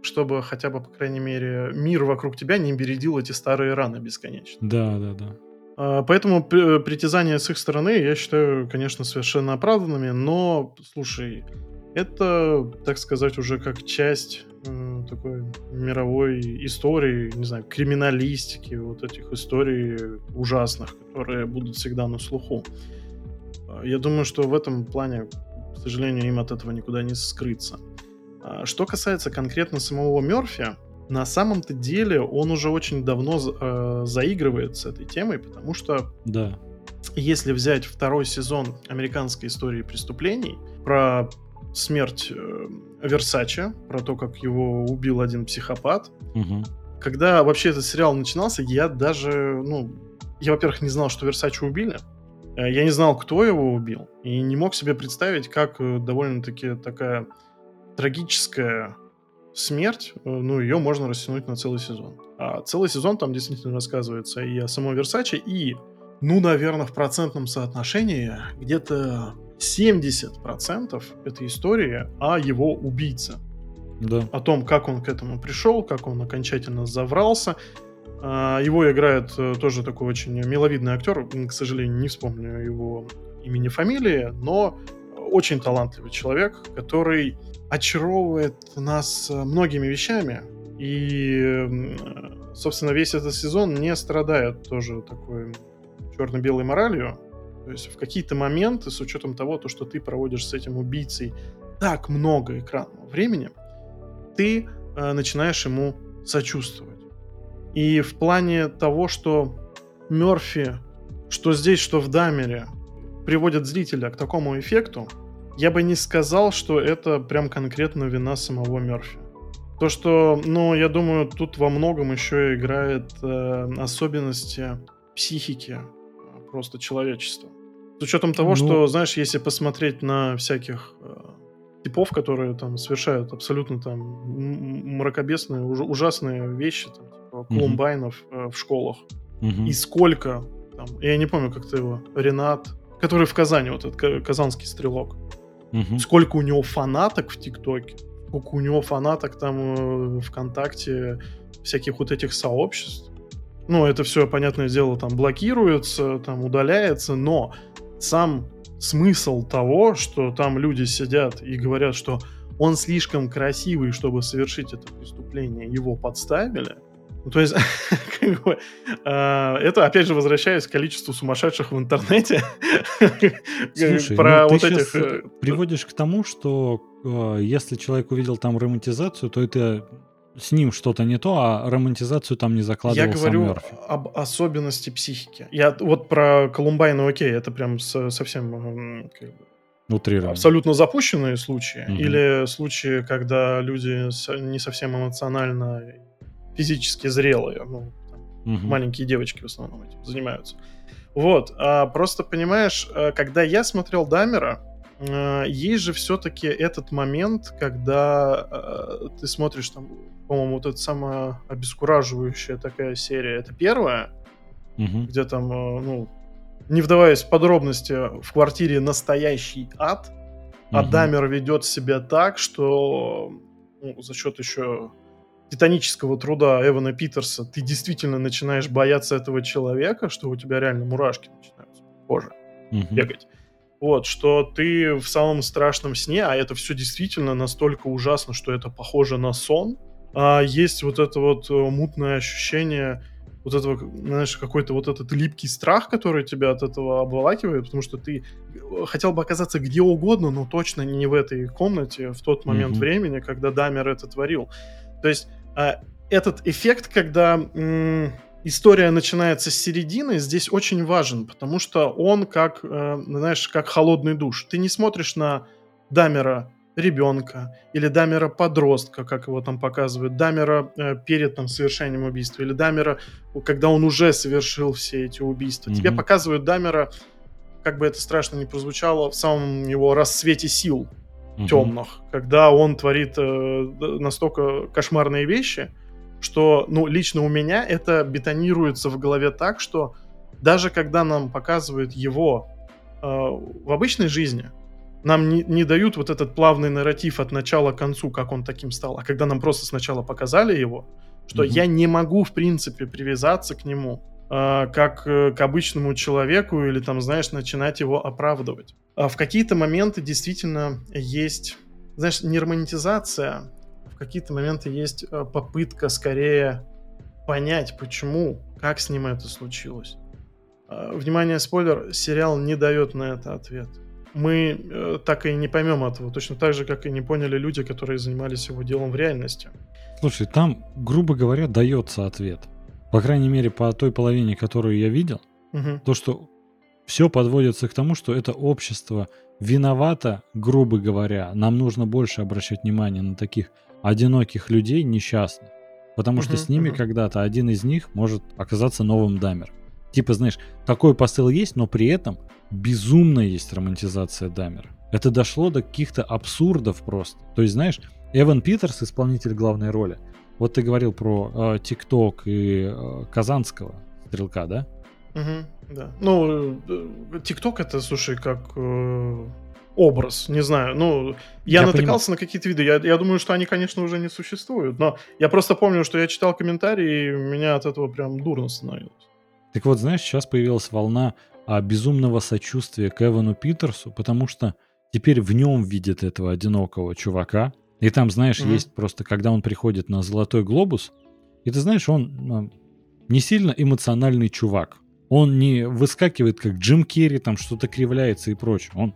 чтобы хотя бы, по крайней мере, мир вокруг тебя не бередил эти старые раны бесконечно. Да, да, да. А, поэтому притязания с их стороны я считаю, конечно, совершенно оправданными, но, слушай, это, так сказать, уже как часть э, такой мировой истории, не знаю, криминалистики, вот этих историй ужасных, которые будут всегда на слуху. А, я думаю, что в этом плане, к сожалению, им от этого никуда не скрыться. А, что касается конкретно самого Мерфи, на самом-то деле он уже очень давно э, заигрывает с этой темой, потому что да. если взять второй сезон американской истории преступлений про смерть э, Версача, про то, как его убил один психопат, угу. когда вообще этот сериал начинался, я даже, ну, я, во-первых, не знал, что Версача убили, э, я не знал, кто его убил, и не мог себе представить, как э, довольно-таки такая трагическая смерть, ну, ее можно растянуть на целый сезон. А целый сезон там действительно рассказывается и о самом Версаче, и, ну, наверное, в процентном соотношении где-то 70% этой истории о его убийце. Да. О том, как он к этому пришел, как он окончательно заврался. А, его играет э, тоже такой очень миловидный актер, к сожалению, не вспомню его имени, фамилии, но очень талантливый человек, который очаровывает нас э, многими вещами. И, собственно, весь этот сезон не страдает тоже такой черно-белой моралью. То есть в какие-то моменты, с учетом того, то, что ты проводишь с этим убийцей так много экранного времени, ты э, начинаешь ему сочувствовать. И в плане того, что Мерфи, что здесь, что в Дамере, приводят зрителя к такому эффекту, я бы не сказал, что это прям конкретно вина самого Мерфи. То, что, ну, я думаю, тут во многом еще играет э, особенности психики просто человечества. С учетом того, ну... что, знаешь, если посмотреть на всяких э, типов, которые там совершают абсолютно там мракобесные, уж, ужасные вещи, там, типа колумбайнов э, в школах, угу. и сколько там, я не помню, как то его, Ренат, который в Казани, вот этот казанский стрелок, Угу. Сколько у него фанаток в ТикТоке. сколько у него фанаток там э, ВКонтакте, всяких вот этих сообществ. Ну, это все, понятное дело, там блокируется, там удаляется, но сам смысл того, что там люди сидят и говорят, что он слишком красивый, чтобы совершить это преступление, его подставили. Ну, то есть, (laughs) как бы, э, это, опять же, возвращаясь к количеству сумасшедших в интернете. (laughs) Слушай, про ну, вот ты этих... э, приводишь к тому, что э, если человек увидел там романтизацию, то это с ним что-то не то, а романтизацию там не закладывал Я говорю об особенности психики. Я вот про Колумбайна, окей, это прям совсем как бы, Утрированно. абсолютно запущенные случаи. Угу. Или случаи, когда люди не совсем эмоционально, физически зрелые. Ну, там, угу. Маленькие девочки в основном этим занимаются. Вот. А просто понимаешь, э, когда я смотрел Дамера, есть же все-таки этот момент, когда э, ты смотришь там по-моему, вот эта самая обескураживающая такая серия. Это первая, угу. где там, э, ну, не вдаваясь в подробности, в квартире настоящий ад, угу. а Дамер ведет себя так, что ну, за счет еще титанического труда Эвана Питерса ты действительно начинаешь бояться этого человека, что у тебя реально мурашки начинают по коже угу. бегать. Вот, что ты в самом страшном сне, а это все действительно настолько ужасно, что это похоже на сон, а есть вот это вот э, мутное ощущение вот этого, знаешь, какой-то вот этот липкий страх, который тебя от этого обволакивает, потому что ты э, хотел бы оказаться где угодно, но точно не в этой комнате в тот момент mm-hmm. времени, когда Дамер это творил. То есть а, этот эффект, когда история начинается с середины, здесь очень важен, потому что он как, э, знаешь, как холодный душ. Ты не смотришь на Дамера ребенка, или Дамера подростка, как его там показывают, Дамера э, перед там совершением убийства, или Дамера, когда он уже совершил все эти убийства. Mm-hmm. Тебе показывают Дамера, как бы это страшно не прозвучало, в самом его расцвете сил mm-hmm. темных, когда он творит э, настолько кошмарные вещи, что, ну, лично у меня это бетонируется в голове так, что даже когда нам показывают его э, в обычной жизни, нам не, не дают вот этот плавный нарратив от начала к концу, как он таким стал. А когда нам просто сначала показали его, что mm-hmm. я не могу, в принципе, привязаться к нему, э, как э, к обычному человеку, или там, знаешь, начинать его оправдывать. А в какие-то моменты действительно есть, знаешь, не романтизация, в какие-то моменты есть э, попытка скорее понять, почему, как с ним это случилось. Э, внимание, спойлер, сериал не дает на это ответ мы э, так и не поймем этого. Точно так же, как и не поняли люди, которые занимались его делом в реальности. Слушай, там, грубо говоря, дается ответ. По крайней мере, по той половине, которую я видел, угу. то, что все подводится к тому, что это общество виновато, грубо говоря. Нам нужно больше обращать внимание на таких одиноких людей, несчастных. Потому что с ними когда-то один из них может оказаться новым дамером. Типа, знаешь, такой посыл есть, но при этом безумно есть романтизация Дамера. Это дошло до каких-то абсурдов просто. То есть, знаешь, Эван Питерс, исполнитель главной роли, вот ты говорил про ТикТок э, и э, Казанского стрелка, да? Угу, да. Ну, э, ТикТок это, слушай, как э, образ, не знаю. Ну, я, я натыкался понимаю. на какие-то виды. Я, я думаю, что они, конечно, уже не существуют. Но я просто помню, что я читал комментарии, и меня от этого прям дурно становилось. Так вот, знаешь, сейчас появилась волна а, безумного сочувствия к Эвану Питерсу, потому что теперь в нем видят этого одинокого чувака. И там, знаешь, mm-hmm. есть просто, когда он приходит на Золотой Глобус, и ты знаешь, он ну, не сильно эмоциональный чувак. Он не выскакивает, как Джим Керри, там что-то кривляется и прочее. Он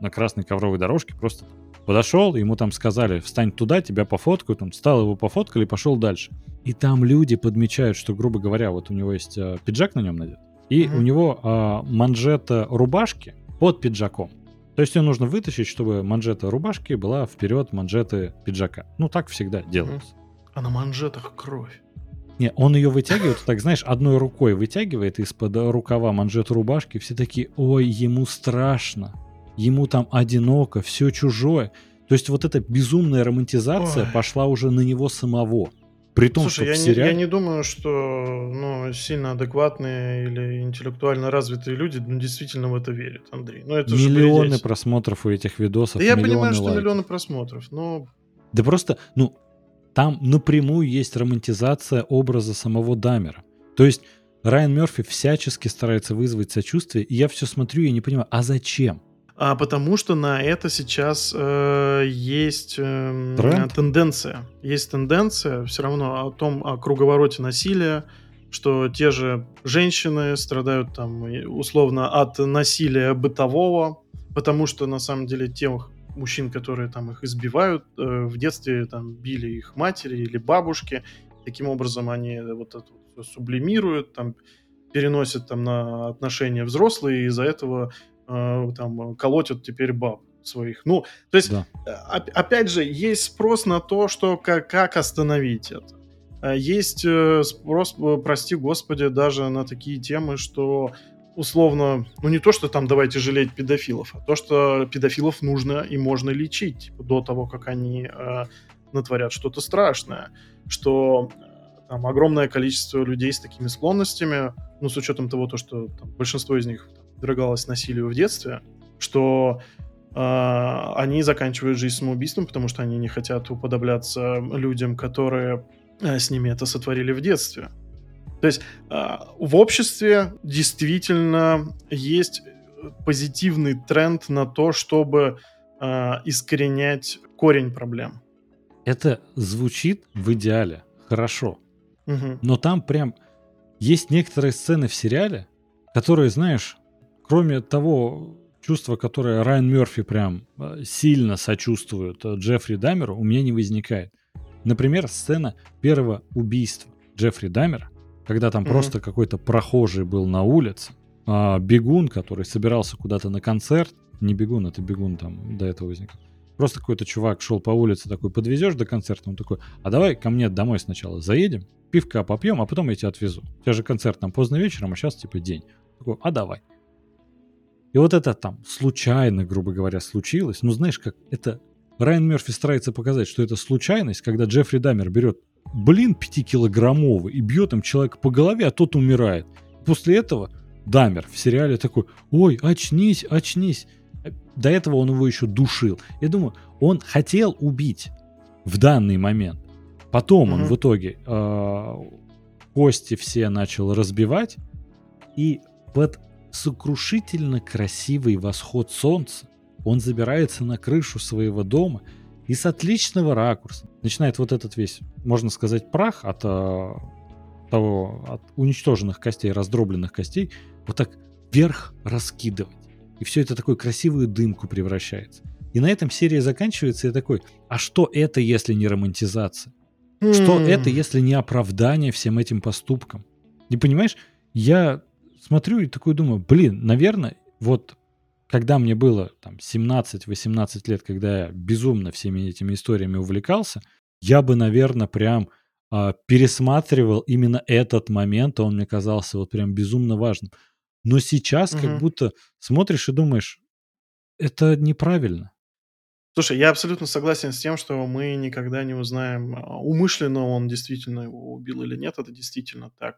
на красной ковровой дорожке просто подошел, ему там сказали, встань туда, тебя пофоткают, он встал, его пофоткали, пошел дальше. И там люди подмечают, что, грубо говоря, вот у него есть э, пиджак на нем надет, и mm-hmm. у него э, манжета рубашки под пиджаком. То есть ее нужно вытащить, чтобы манжета рубашки была вперед манжеты пиджака. Ну, так всегда делается. Mm-hmm. А на манжетах кровь. Не, он ее вытягивает, так знаешь, одной рукой вытягивает из-под рукава манжет рубашки. Все такие, ой, ему страшно ему там одиноко, все чужое. То есть вот эта безумная романтизация Ой. пошла уже на него самого. При том, Слушай, что я, сериале... не, я не думаю, что ну, сильно адекватные или интеллектуально развитые люди ну, действительно в это верят, Андрей. Ну, это миллионы просмотров у этих видосов. Да я понимаю, что лайков. миллионы просмотров, но Да просто, ну, там напрямую есть романтизация образа самого Дамера. То есть Райан Мерфи всячески старается вызвать сочувствие, и я все смотрю и не понимаю, а зачем? А потому что на это сейчас э, есть э, тенденция. Есть тенденция все равно о том, о круговороте насилия, что те же женщины страдают там условно от насилия бытового, потому что на самом деле тех мужчин, которые там их избивают, э, в детстве там били их матери или бабушки, таким образом они вот это вот сублимируют, там переносят там на отношения взрослые, и из-за этого э, там колотят теперь баб своих. Ну, то есть, да. Э, опять же, есть спрос на то, что как, как остановить это. Э, есть э, спрос, прости господи, даже на такие темы, что условно, ну не то, что там давайте жалеть педофилов, а то, что педофилов нужно и можно лечить до того, как они э, натворят что-то страшное, что там огромное количество людей с такими склонностями, ну с учетом того, то, что там, большинство из них подвергалось насилию в детстве, что э, они заканчивают жизнь самоубийством, потому что они не хотят уподобляться людям, которые э, с ними это сотворили в детстве. То есть э, в обществе действительно есть позитивный тренд на то, чтобы э, искоренять корень проблем. Это звучит в идеале хорошо, угу. но там прям есть некоторые сцены в сериале, которые, знаешь, кроме того чувства, которое Райан Мерфи прям э, сильно сочувствует э, Джеффри Дамеру, у меня не возникает. Например, сцена первого убийства Джеффри Дамера, когда там mm-hmm. просто какой-то прохожий был на улице, а бегун, который собирался куда-то на концерт, не бегун, это бегун там до этого возник. Просто какой-то чувак шел по улице такой, подвезешь до концерта, он такой, а давай ко мне домой сначала заедем, пивка попьем, а потом я тебя отвезу. У тебя же концерт там поздно вечером, а сейчас типа день. Такой, а давай. И вот это там случайно, грубо говоря, случилось. Ну, знаешь, как это... Райан Мерфи старается показать, что это случайность, когда Джеффри Дамер берет блин пятикилограммовый и бьет им человека по голове, а тот умирает. После этого Дамер в сериале такой, ой, очнись, очнись. До этого он его еще душил. Я думаю, он хотел убить в данный момент. Потом mm-hmm. он в итоге э, кости все начал разбивать, и под сокрушительно красивый восход солнца он забирается на крышу своего дома и с отличного ракурса начинает вот этот весь, можно сказать, прах от э, того, от уничтоженных костей, раздробленных костей, вот так вверх раскидывать. И все это такой красивую дымку превращается. И на этом серия заканчивается, и такой, а что это, если не романтизация? Mm. Что это, если не оправдание всем этим поступкам? Не понимаешь, я смотрю и такой думаю, блин, наверное, вот когда мне было там 17-18 лет, когда я безумно всеми этими историями увлекался, я бы, наверное, прям э, пересматривал именно этот момент, он мне казался вот прям безумно важным. Но сейчас угу. как будто смотришь и думаешь, это неправильно. Слушай, я абсолютно согласен с тем, что мы никогда не узнаем, а, умышленно он действительно его убил или нет. Это действительно так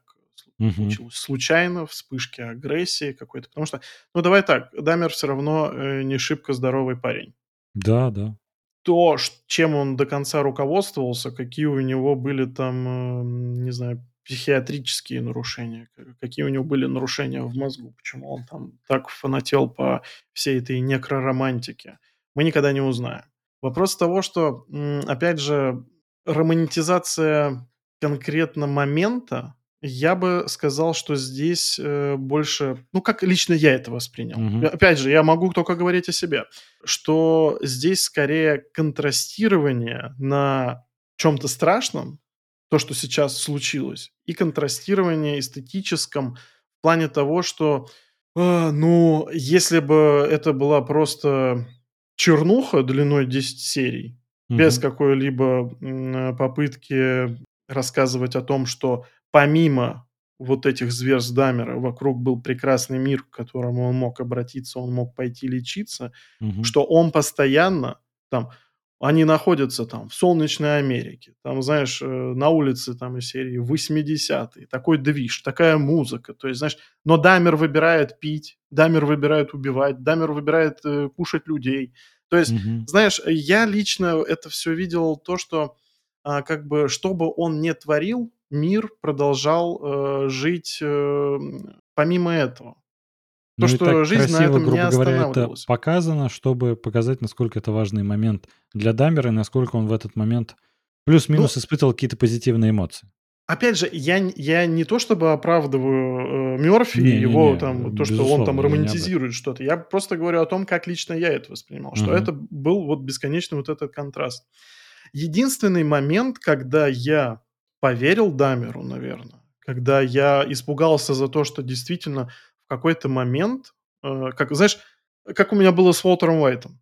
угу. случилось случайно, вспышки агрессии какой-то. Потому что, ну давай так, Дамер все равно э, не шибко здоровый парень. Да, да. То, чем он до конца руководствовался, какие у него были там, э, не знаю, психиатрические нарушения, какие у него были нарушения в мозгу, почему он там так фанател по всей этой некроромантике, мы никогда не узнаем. Вопрос того, что, опять же, романтизация конкретно момента, я бы сказал, что здесь э, больше, ну как лично я это воспринял. Угу. Опять же, я могу только говорить о себе, что здесь скорее контрастирование на чем-то страшном, то, что сейчас случилось, и контрастирование эстетическом в плане того, что, э, ну, если бы это была просто чернуха длиной 10 серий, угу. без какой-либо э, попытки рассказывать о том, что помимо вот этих зверств Дамера вокруг был прекрасный мир, к которому он мог обратиться, он мог пойти лечиться, угу. что он постоянно там, они находятся там в солнечной Америке, там, знаешь, э, на улице там из серии 80-е, такой движ, такая музыка, то есть, знаешь, но Дамер выбирает пить, Дамер выбирает убивать, Дамер выбирает э, кушать людей, То есть, угу. знаешь, я лично это все видел то, что как бы, что бы он не творил, мир продолжал э, жить э, помимо этого. То, ну, что жизнь красиво, на этом грубо не говоря, это показано, чтобы показать, насколько это важный момент для Дамера и насколько он в этот момент плюс-минус ну, испытывал какие-то позитивные эмоции. Опять же, я, я не то чтобы оправдываю э, Мерфи и его не, там, то, что он там романтизирует что-то. Я просто говорю о том, как лично я это воспринимал. Что угу. это был вот бесконечный вот этот контраст. Единственный момент, когда я поверил Дамеру, наверное, когда я испугался за то, что действительно в какой-то момент, э, как, знаешь, как у меня было с Уолтером Уайтом,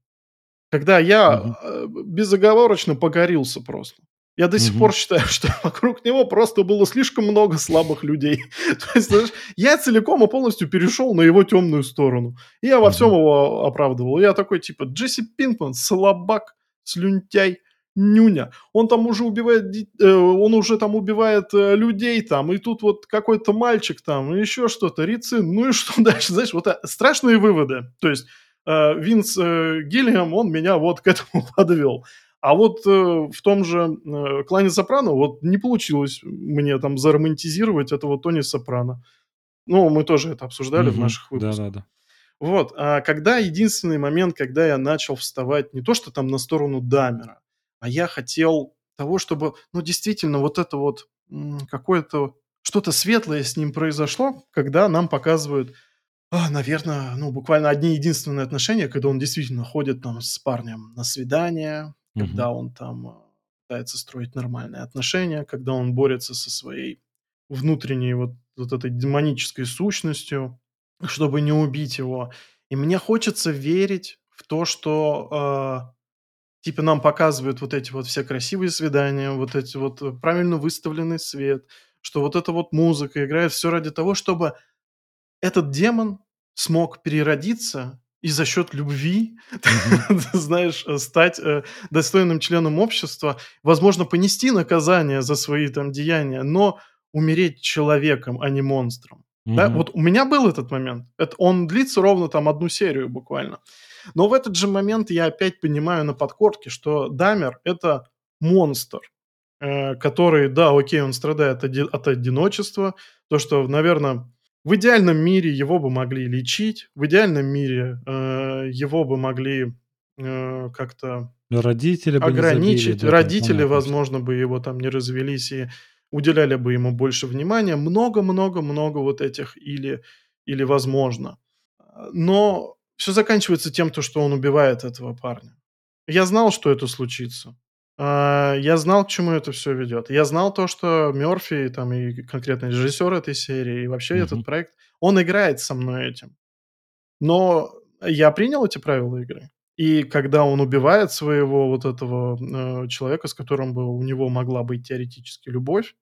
когда я угу. безоговорочно погорился просто. Я до сих угу. пор считаю, (laughs) что вокруг него просто было слишком много слабых людей. (laughs) То есть, знаешь, я целиком и полностью перешел на его темную сторону. И я во всем его оправдывал. Я такой, типа, Джесси Пинкман, слабак, слюнтяй нюня. Он там уже убивает, э, он уже там убивает э, людей там, и тут вот какой-то мальчик там, и еще что-то, Рицин, ну и что (laughs) дальше, знаешь, вот э, страшные выводы. То есть Винс Гиллиам, он меня вот к этому (laughs) подвел. А вот в том же «Клане Сопрано» вот не получилось мне там заромантизировать этого Тони Сопрано. Ну, мы тоже это обсуждали угу, в наших выпусках. Да, да, да. Вот, а когда единственный момент, когда я начал вставать не то, что там на сторону Дамера, а я хотел того, чтобы, ну, действительно, вот это вот какое-то что-то светлое с ним произошло, когда нам показывают, а, наверное, ну, буквально одни единственные отношения, когда он действительно ходит там с парнем на свидание, угу. когда он там а, пытается строить нормальные отношения, когда он борется со своей внутренней вот, вот этой демонической сущностью, чтобы не убить его. И мне хочется верить в то, что э, Типа нам показывают вот эти вот все красивые свидания, вот эти вот э, правильно выставленный свет, что вот эта вот музыка играет все ради того, чтобы этот демон смог переродиться и за счет любви, (laughs) знаешь, э, стать э, достойным членом общества, возможно, понести наказание за свои там деяния, но умереть человеком, а не монстром. Да? Вот у меня был этот момент. Это, он длится ровно там одну серию буквально. Но в этот же момент я опять понимаю на подкорке, что Дамер – это монстр, э, который, да, окей, он страдает от одиночества, то, что, наверное, в идеальном мире его бы могли лечить, в идеальном мире э, его бы могли э, как-то родители бы ограничить, забили, родители, да, возможно, бы его там не развелись и уделяли бы ему больше внимания, много-много-много вот этих или, или возможно. Но все заканчивается тем, то, что он убивает этого парня. Я знал, что это случится. А, я знал, к чему это все ведет. Я знал то, что Мерфи, там и конкретно режиссер этой серии, и вообще mm-hmm. этот проект, он играет со мной этим. Но я принял эти правила игры. И когда он убивает своего вот этого э, человека, с которым бы у него могла быть теоретически любовь,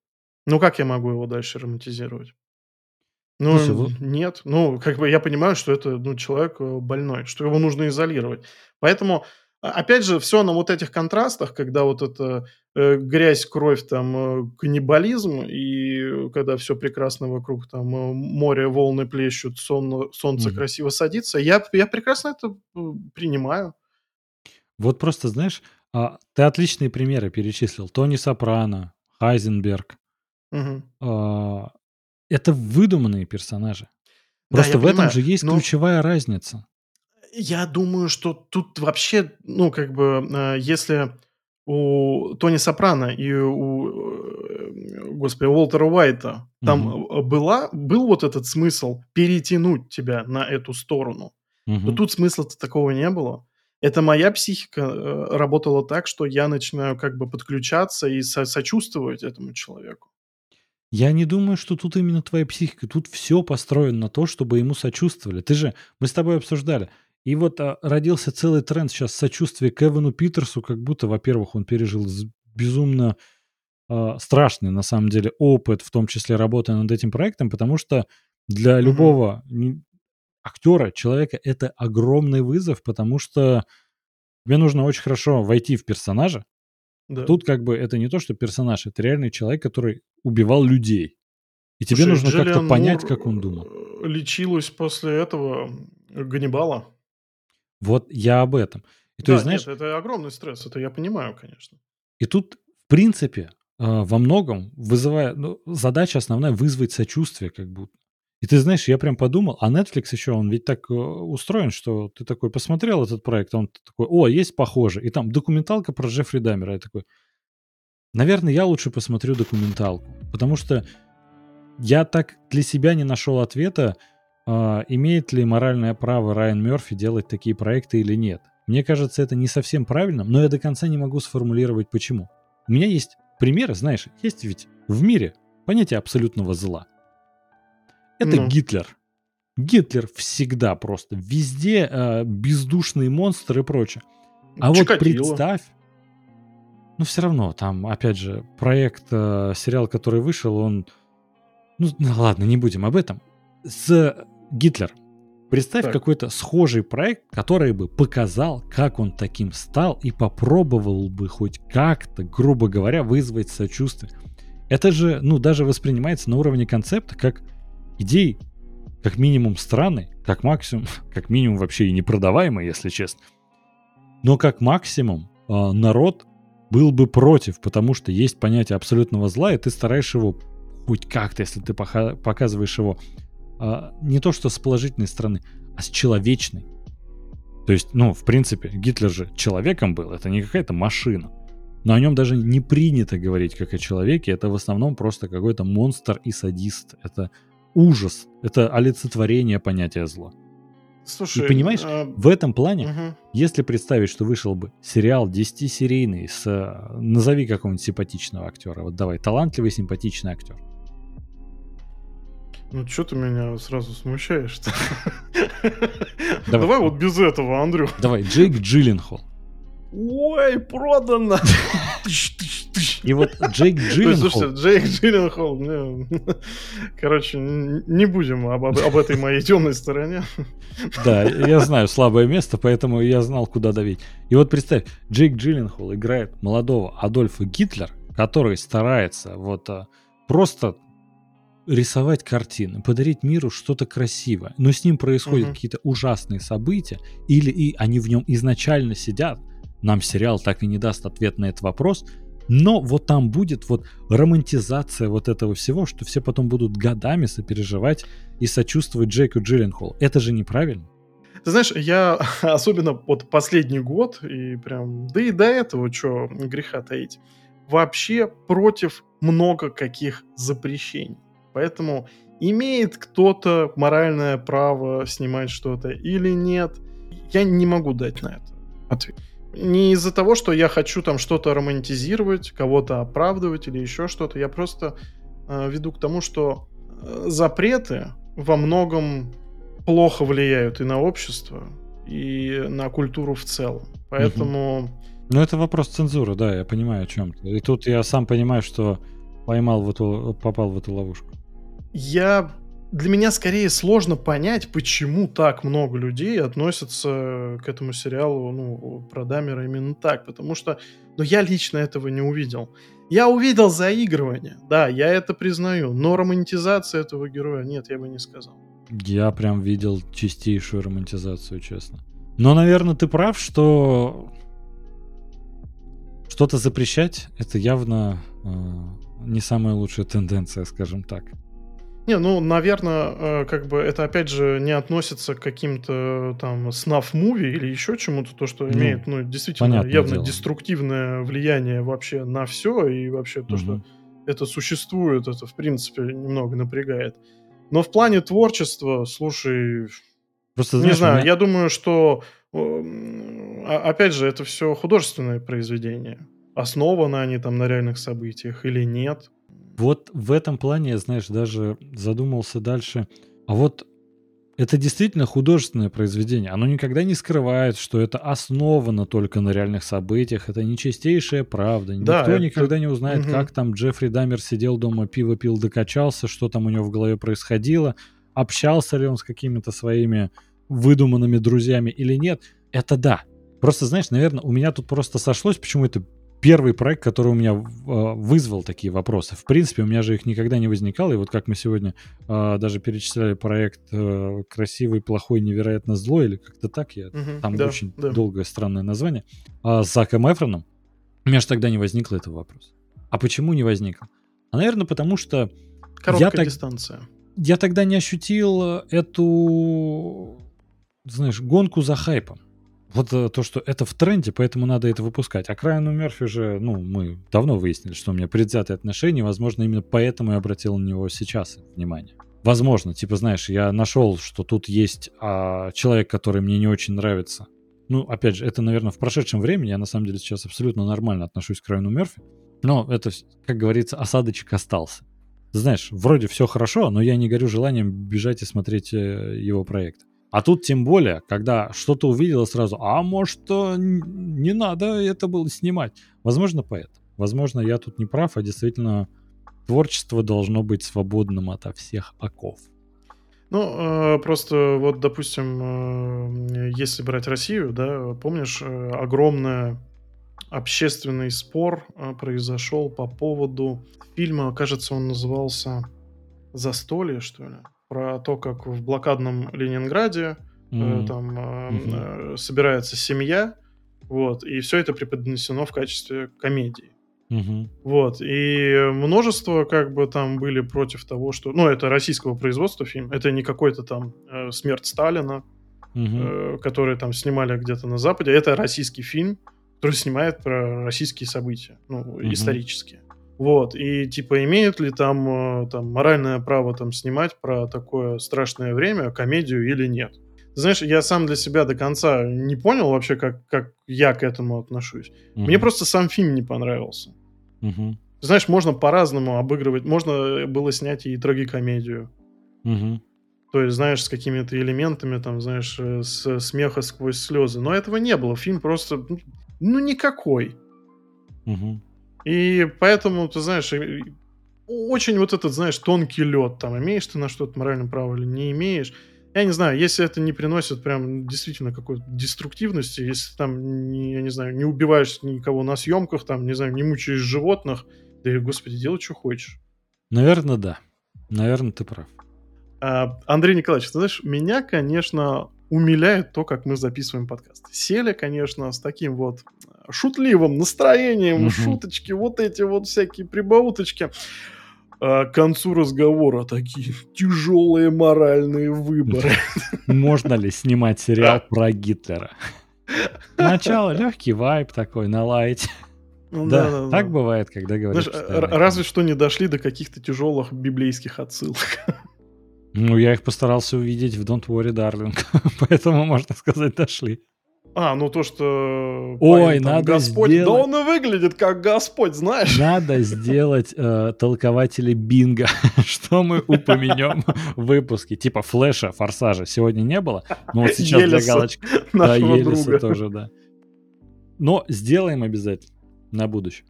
ну как я могу его дальше романтизировать? Ну, нет. Ну, как бы я понимаю, что это, ну, человек э, больной, что его нужно изолировать. Поэтому, а, опять же, все на вот этих контрастах, когда вот это э, грязь, кровь, там, э, каннибализм, и когда все прекрасно вокруг, там, э, море, волны плещут, сон, солнце Мгм. красиво садится, я, я прекрасно это э, принимаю. Вот просто, знаешь, а, ты отличные примеры перечислил. Тони Сопрано, Хайзенберг. Мгм. Это выдуманные персонажи. Просто в этом же есть но ключевая разница. я думаю, что тут вообще, ну, как бы, э, если у Тони Сопрано и у, э, господи, Уолтера Уайта там Мгм. была, был вот этот смысл перетянуть тебя на эту сторону, то тут смысла-то такого не было. Это моя психика работала так, что я начинаю как бы подключаться и со- сочувствовать этому человеку. Я не думаю, что тут именно твоя психика. Тут все построено на то, чтобы ему сочувствовали. Ты же, мы с тобой обсуждали. И вот а, родился целый тренд сейчас сочувствия к Эвану Питерсу, как будто, во-первых, он пережил безумно а, страшный, на самом деле, опыт, в том числе работая над этим проектом, потому что для любого mm-hmm. актера, человека, это огромный вызов, потому что тебе нужно очень хорошо войти в персонажа, да. Тут как бы это не то, что персонаж, это реальный человек, который убивал людей. И тебе Слушай, нужно как-то понять, как он думал. Лечилась после этого Ганнибала. Вот я об этом. И, да, то есть, знаешь, нет, это огромный стресс, это я понимаю, конечно. И тут, в принципе, а, во многом вызывает, ну, задача основная вызвать сочувствие как будто. И ты знаешь, я прям подумал, а Netflix еще, он ведь так э, устроен, что ты такой посмотрел этот проект, он такой, о, есть похоже. И там документалка про Джеффри Даммера. Я такой, наверное, я лучше посмотрю документалку. Потому что я так для себя не нашел ответа, э, имеет ли моральное право Райан Мерфи делать такие проекты или нет. Мне кажется, это не совсем правильно, но я до конца не могу сформулировать, почему. У меня есть примеры, знаешь, есть ведь в мире понятие абсолютного зла. Это ну. Гитлер. Гитлер всегда просто везде э, бездушные монстры и прочее. А Чикатило. вот представь, ну все равно там, опять же, проект, э, сериал, который вышел, он, ну, ну ладно, не будем об этом. С Гитлер. Представь так. какой-то схожий проект, который бы показал, как он таким стал и попробовал бы хоть как-то, грубо говоря, вызвать сочувствие. Это же, ну, даже воспринимается на уровне концепта как идей как минимум странный, как максимум, (laughs) как минимум вообще и непродаваемый, если честно. Но как максимум э, народ был бы против, потому что есть понятие абсолютного зла, и ты стараешься его хоть как-то, если ты показываешь его э, не то что с положительной стороны, а с человечной. То есть, ну, в принципе, Гитлер же человеком был, это не какая-то машина. Но о нем даже не принято говорить как о человеке, это в основном просто какой-то монстр и садист. Это ужас, это олицетворение понятия зла. Слушай, и понимаешь, а... в этом плане, угу. если представить, что вышел бы сериал 10-серийный с... Назови какого-нибудь симпатичного актера. Вот давай, талантливый, симпатичный актер. Ну, что ты меня сразу смущаешь-то? Давай. Давай вот без этого, Андрю. Давай, Джейк Джилленхол. Ой, продано! И вот Джейк Джилленхол... Слушайте, Джейк Джилленхол, мне... короче, не будем об, об, об этой моей темной стороне. Да, я знаю слабое место, поэтому я знал, куда давить. И вот представь, Джейк Джилленхол играет молодого Адольфа Гитлер, который старается вот а, просто рисовать картины, подарить миру что-то красивое, но с ним происходят угу. какие-то ужасные события, или и они в нем изначально сидят, нам сериал так и не даст ответ на этот вопрос, но вот там будет вот романтизация вот этого всего, что все потом будут годами сопереживать и сочувствовать Джейку Джилленхолу. Это же неправильно. Ты знаешь, я (laughs) особенно вот последний год, и прям, да и до этого, что греха таить, вообще против много каких запрещений. Поэтому имеет кто-то моральное право снимать что-то или нет, я не могу дать на это ответ. Не из-за того, что я хочу там что-то романтизировать, кого-то оправдывать или еще что-то. Я просто э, веду к тому, что э, запреты во многом плохо влияют и на общество, и на культуру в целом. Поэтому... Ну, это вопрос цензуры, да, я понимаю о чем то И тут я сам понимаю, что поймал в эту, попал в эту ловушку. Я для меня скорее сложно понять, почему так много людей относятся к этому сериалу, ну, про Дамера именно так, потому что, ну, я лично этого не увидел. Я увидел заигрывание, да, я это признаю, но романтизация этого героя, нет, я бы не сказал. Я прям видел чистейшую романтизацию, честно. Но, наверное, ты прав, что что-то запрещать это явно э, не самая лучшая тенденция, скажем так. Не, ну, наверное, э, как бы это опять же не относится к каким-то там снаф-муви или еще чему-то, то, что ну, имеет, ну, действительно явно дело. деструктивное влияние вообще на все, и вообще то, угу. что это существует, это, в принципе, немного напрягает. Но в плане творчества, слушай, Просто, знаешь, не знаю, меня... я думаю, что, а, опять же, это все художественное произведение. Основаны они там на реальных событиях или нет. Вот в этом плане, я, знаешь, даже задумался дальше. А вот это действительно художественное произведение. Оно никогда не скрывает, что это основано только на реальных событиях. Это не чистейшая правда. Да, Никто это... никогда не узнает, угу. как там Джеффри Даммер сидел дома, пиво пил, докачался, что там у него в голове происходило, общался ли он с какими-то своими выдуманными друзьями или нет. Это да. Просто, знаешь, наверное, у меня тут просто сошлось, почему это первый проект, который у меня э, вызвал такие вопросы. В принципе, у меня же их никогда не возникало. И вот как мы сегодня э, даже перечисляли проект э, «Красивый, плохой, невероятно злой» или как-то так, я, угу, там да, очень да. долгое, странное название, а с Заком Эфроном, у меня же тогда не возникло этого вопроса. А почему не возникло? А, наверное, потому что... Короткая я так, дистанция. Я тогда не ощутил эту, знаешь, гонку за хайпом. Вот э, то, что это в тренде, поэтому надо это выпускать. А к Райану Мерфи же, ну, мы давно выяснили, что у меня предвзятые отношения, возможно, именно поэтому я обратил на него сейчас внимание. Возможно, типа, знаешь, я нашел, что тут есть а, человек, который мне не очень нравится. Ну, опять же, это, наверное, в прошедшем времени. Я, на самом деле, сейчас абсолютно нормально отношусь к Райану Мерфи. Но это, как говорится, осадочек остался. Знаешь, вроде все хорошо, но я не горю желанием бежать и смотреть э, его проект. А тут тем более, когда что-то увидела сразу, а может, не надо это было снимать. Возможно, поэтому. Возможно, я тут не прав, а действительно творчество должно быть свободным ото всех оков. Ну, э, просто вот, допустим, э, если брать Россию, да, помнишь, э, огромный общественный спор произошел по поводу фильма, кажется, он назывался «Застолье», что ли? Про то, как в блокадном Ленинграде mm-hmm. э, там э, mm-hmm. собирается семья, вот, и все это преподнесено в качестве комедии. Mm-hmm. Вот, и множество как бы там были против того, что... Ну, это российского производства фильм, это не какой-то там э, «Смерть Сталина», mm-hmm. э, который там снимали где-то на Западе, это российский фильм, который снимает про российские события, ну, mm-hmm. исторические. Вот, и типа имеют ли там, э, там моральное право там снимать про такое страшное время комедию или нет? Знаешь, я сам для себя до конца не понял вообще, как, как я к этому отношусь. Угу. Мне просто сам фильм не понравился. Угу. Знаешь, можно по-разному обыгрывать. Можно было снять и трагикомедию. Угу. То есть, знаешь, с какими-то элементами, там, знаешь, э, с смеха сквозь слезы. Но этого не было. Фильм просто, ну, ну никакой. Угу. И поэтому, ты знаешь, очень вот этот, знаешь, тонкий лед, там, имеешь ты на что-то моральное право или не имеешь. Я не знаю, если это не приносит прям действительно какой-то деструктивности, если там, я не знаю, не убиваешь никого на съемках, там, не знаю, не мучаешь животных, да и, господи, делай, что хочешь. Наверное, да. Наверное, ты прав. А, Андрей Николаевич, ты знаешь, меня, конечно, умиляет то, как мы записываем подкаст. Сели, конечно, с таким вот шутливым настроением, угу. шуточки, вот эти вот всякие прибауточки. А к концу разговора такие тяжелые моральные выборы. Можно ли снимать сериал про Гитлера? Начало легкий вайп такой на лайте. Ну, да, да, да, так да. бывает, когда говоришь. Знаешь, разве что не дошли до каких-то тяжелых библейских отсылок. Ну, я их постарался увидеть в Don't Worry, Darling. (laughs) Поэтому, можно сказать, дошли. А, ну то, что... Ой, там, надо Господь, сделать... Да он и выглядит как Господь, знаешь. Надо (laughs) сделать э, толкователи бинго, (laughs) что мы упомянем в выпуске. Типа Флэша, Форсажа сегодня не было, но вот сейчас Елиса, для галочки... Да, Елиса друга. тоже, да. Но сделаем обязательно на будущее.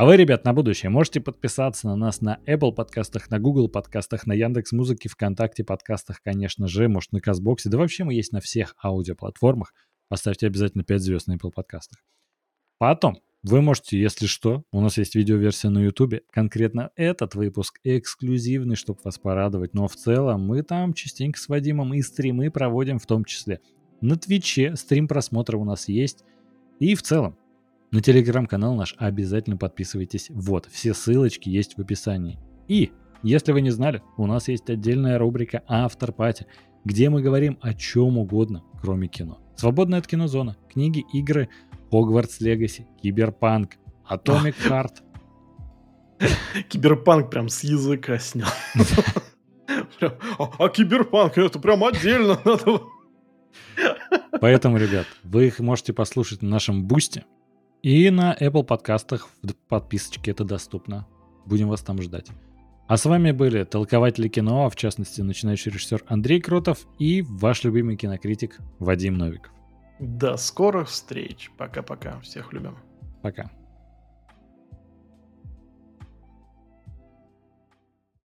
А вы, ребят, на будущее можете подписаться на нас на Apple подкастах, на Google подкастах, на Яндекс Музыке, ВКонтакте подкастах, конечно же, может, на Казбоксе. Да вообще мы есть на всех аудиоплатформах. Поставьте обязательно 5 звезд на Apple подкастах. Потом, вы можете, если что, у нас есть видеоверсия на YouTube, конкретно этот выпуск эксклюзивный, чтобы вас порадовать, но в целом мы там частенько с Вадимом и стримы проводим в том числе. На Твиче стрим просмотра у нас есть. И в целом, на телеграм-канал наш обязательно подписывайтесь. Вот, все ссылочки есть в описании. И, если вы не знали, у нас есть отдельная рубрика «Afterparty», где мы говорим о чем угодно, кроме кино. Свободная от кинозона, книги, игры, Hogwarts Legacy, Киберпанк, Atomic Heart. Киберпанк прям с языка снял. А, а киберпанк это прям отдельно надо. Поэтому, ребят, вы их можете послушать на нашем бусте. И на Apple подкастах в подписочке это доступно. Будем вас там ждать. А с вами были толкователи кино, а в частности начинающий режиссер Андрей Кротов и ваш любимый кинокритик Вадим Новиков. До скорых встреч. Пока-пока. Всех любим. Пока.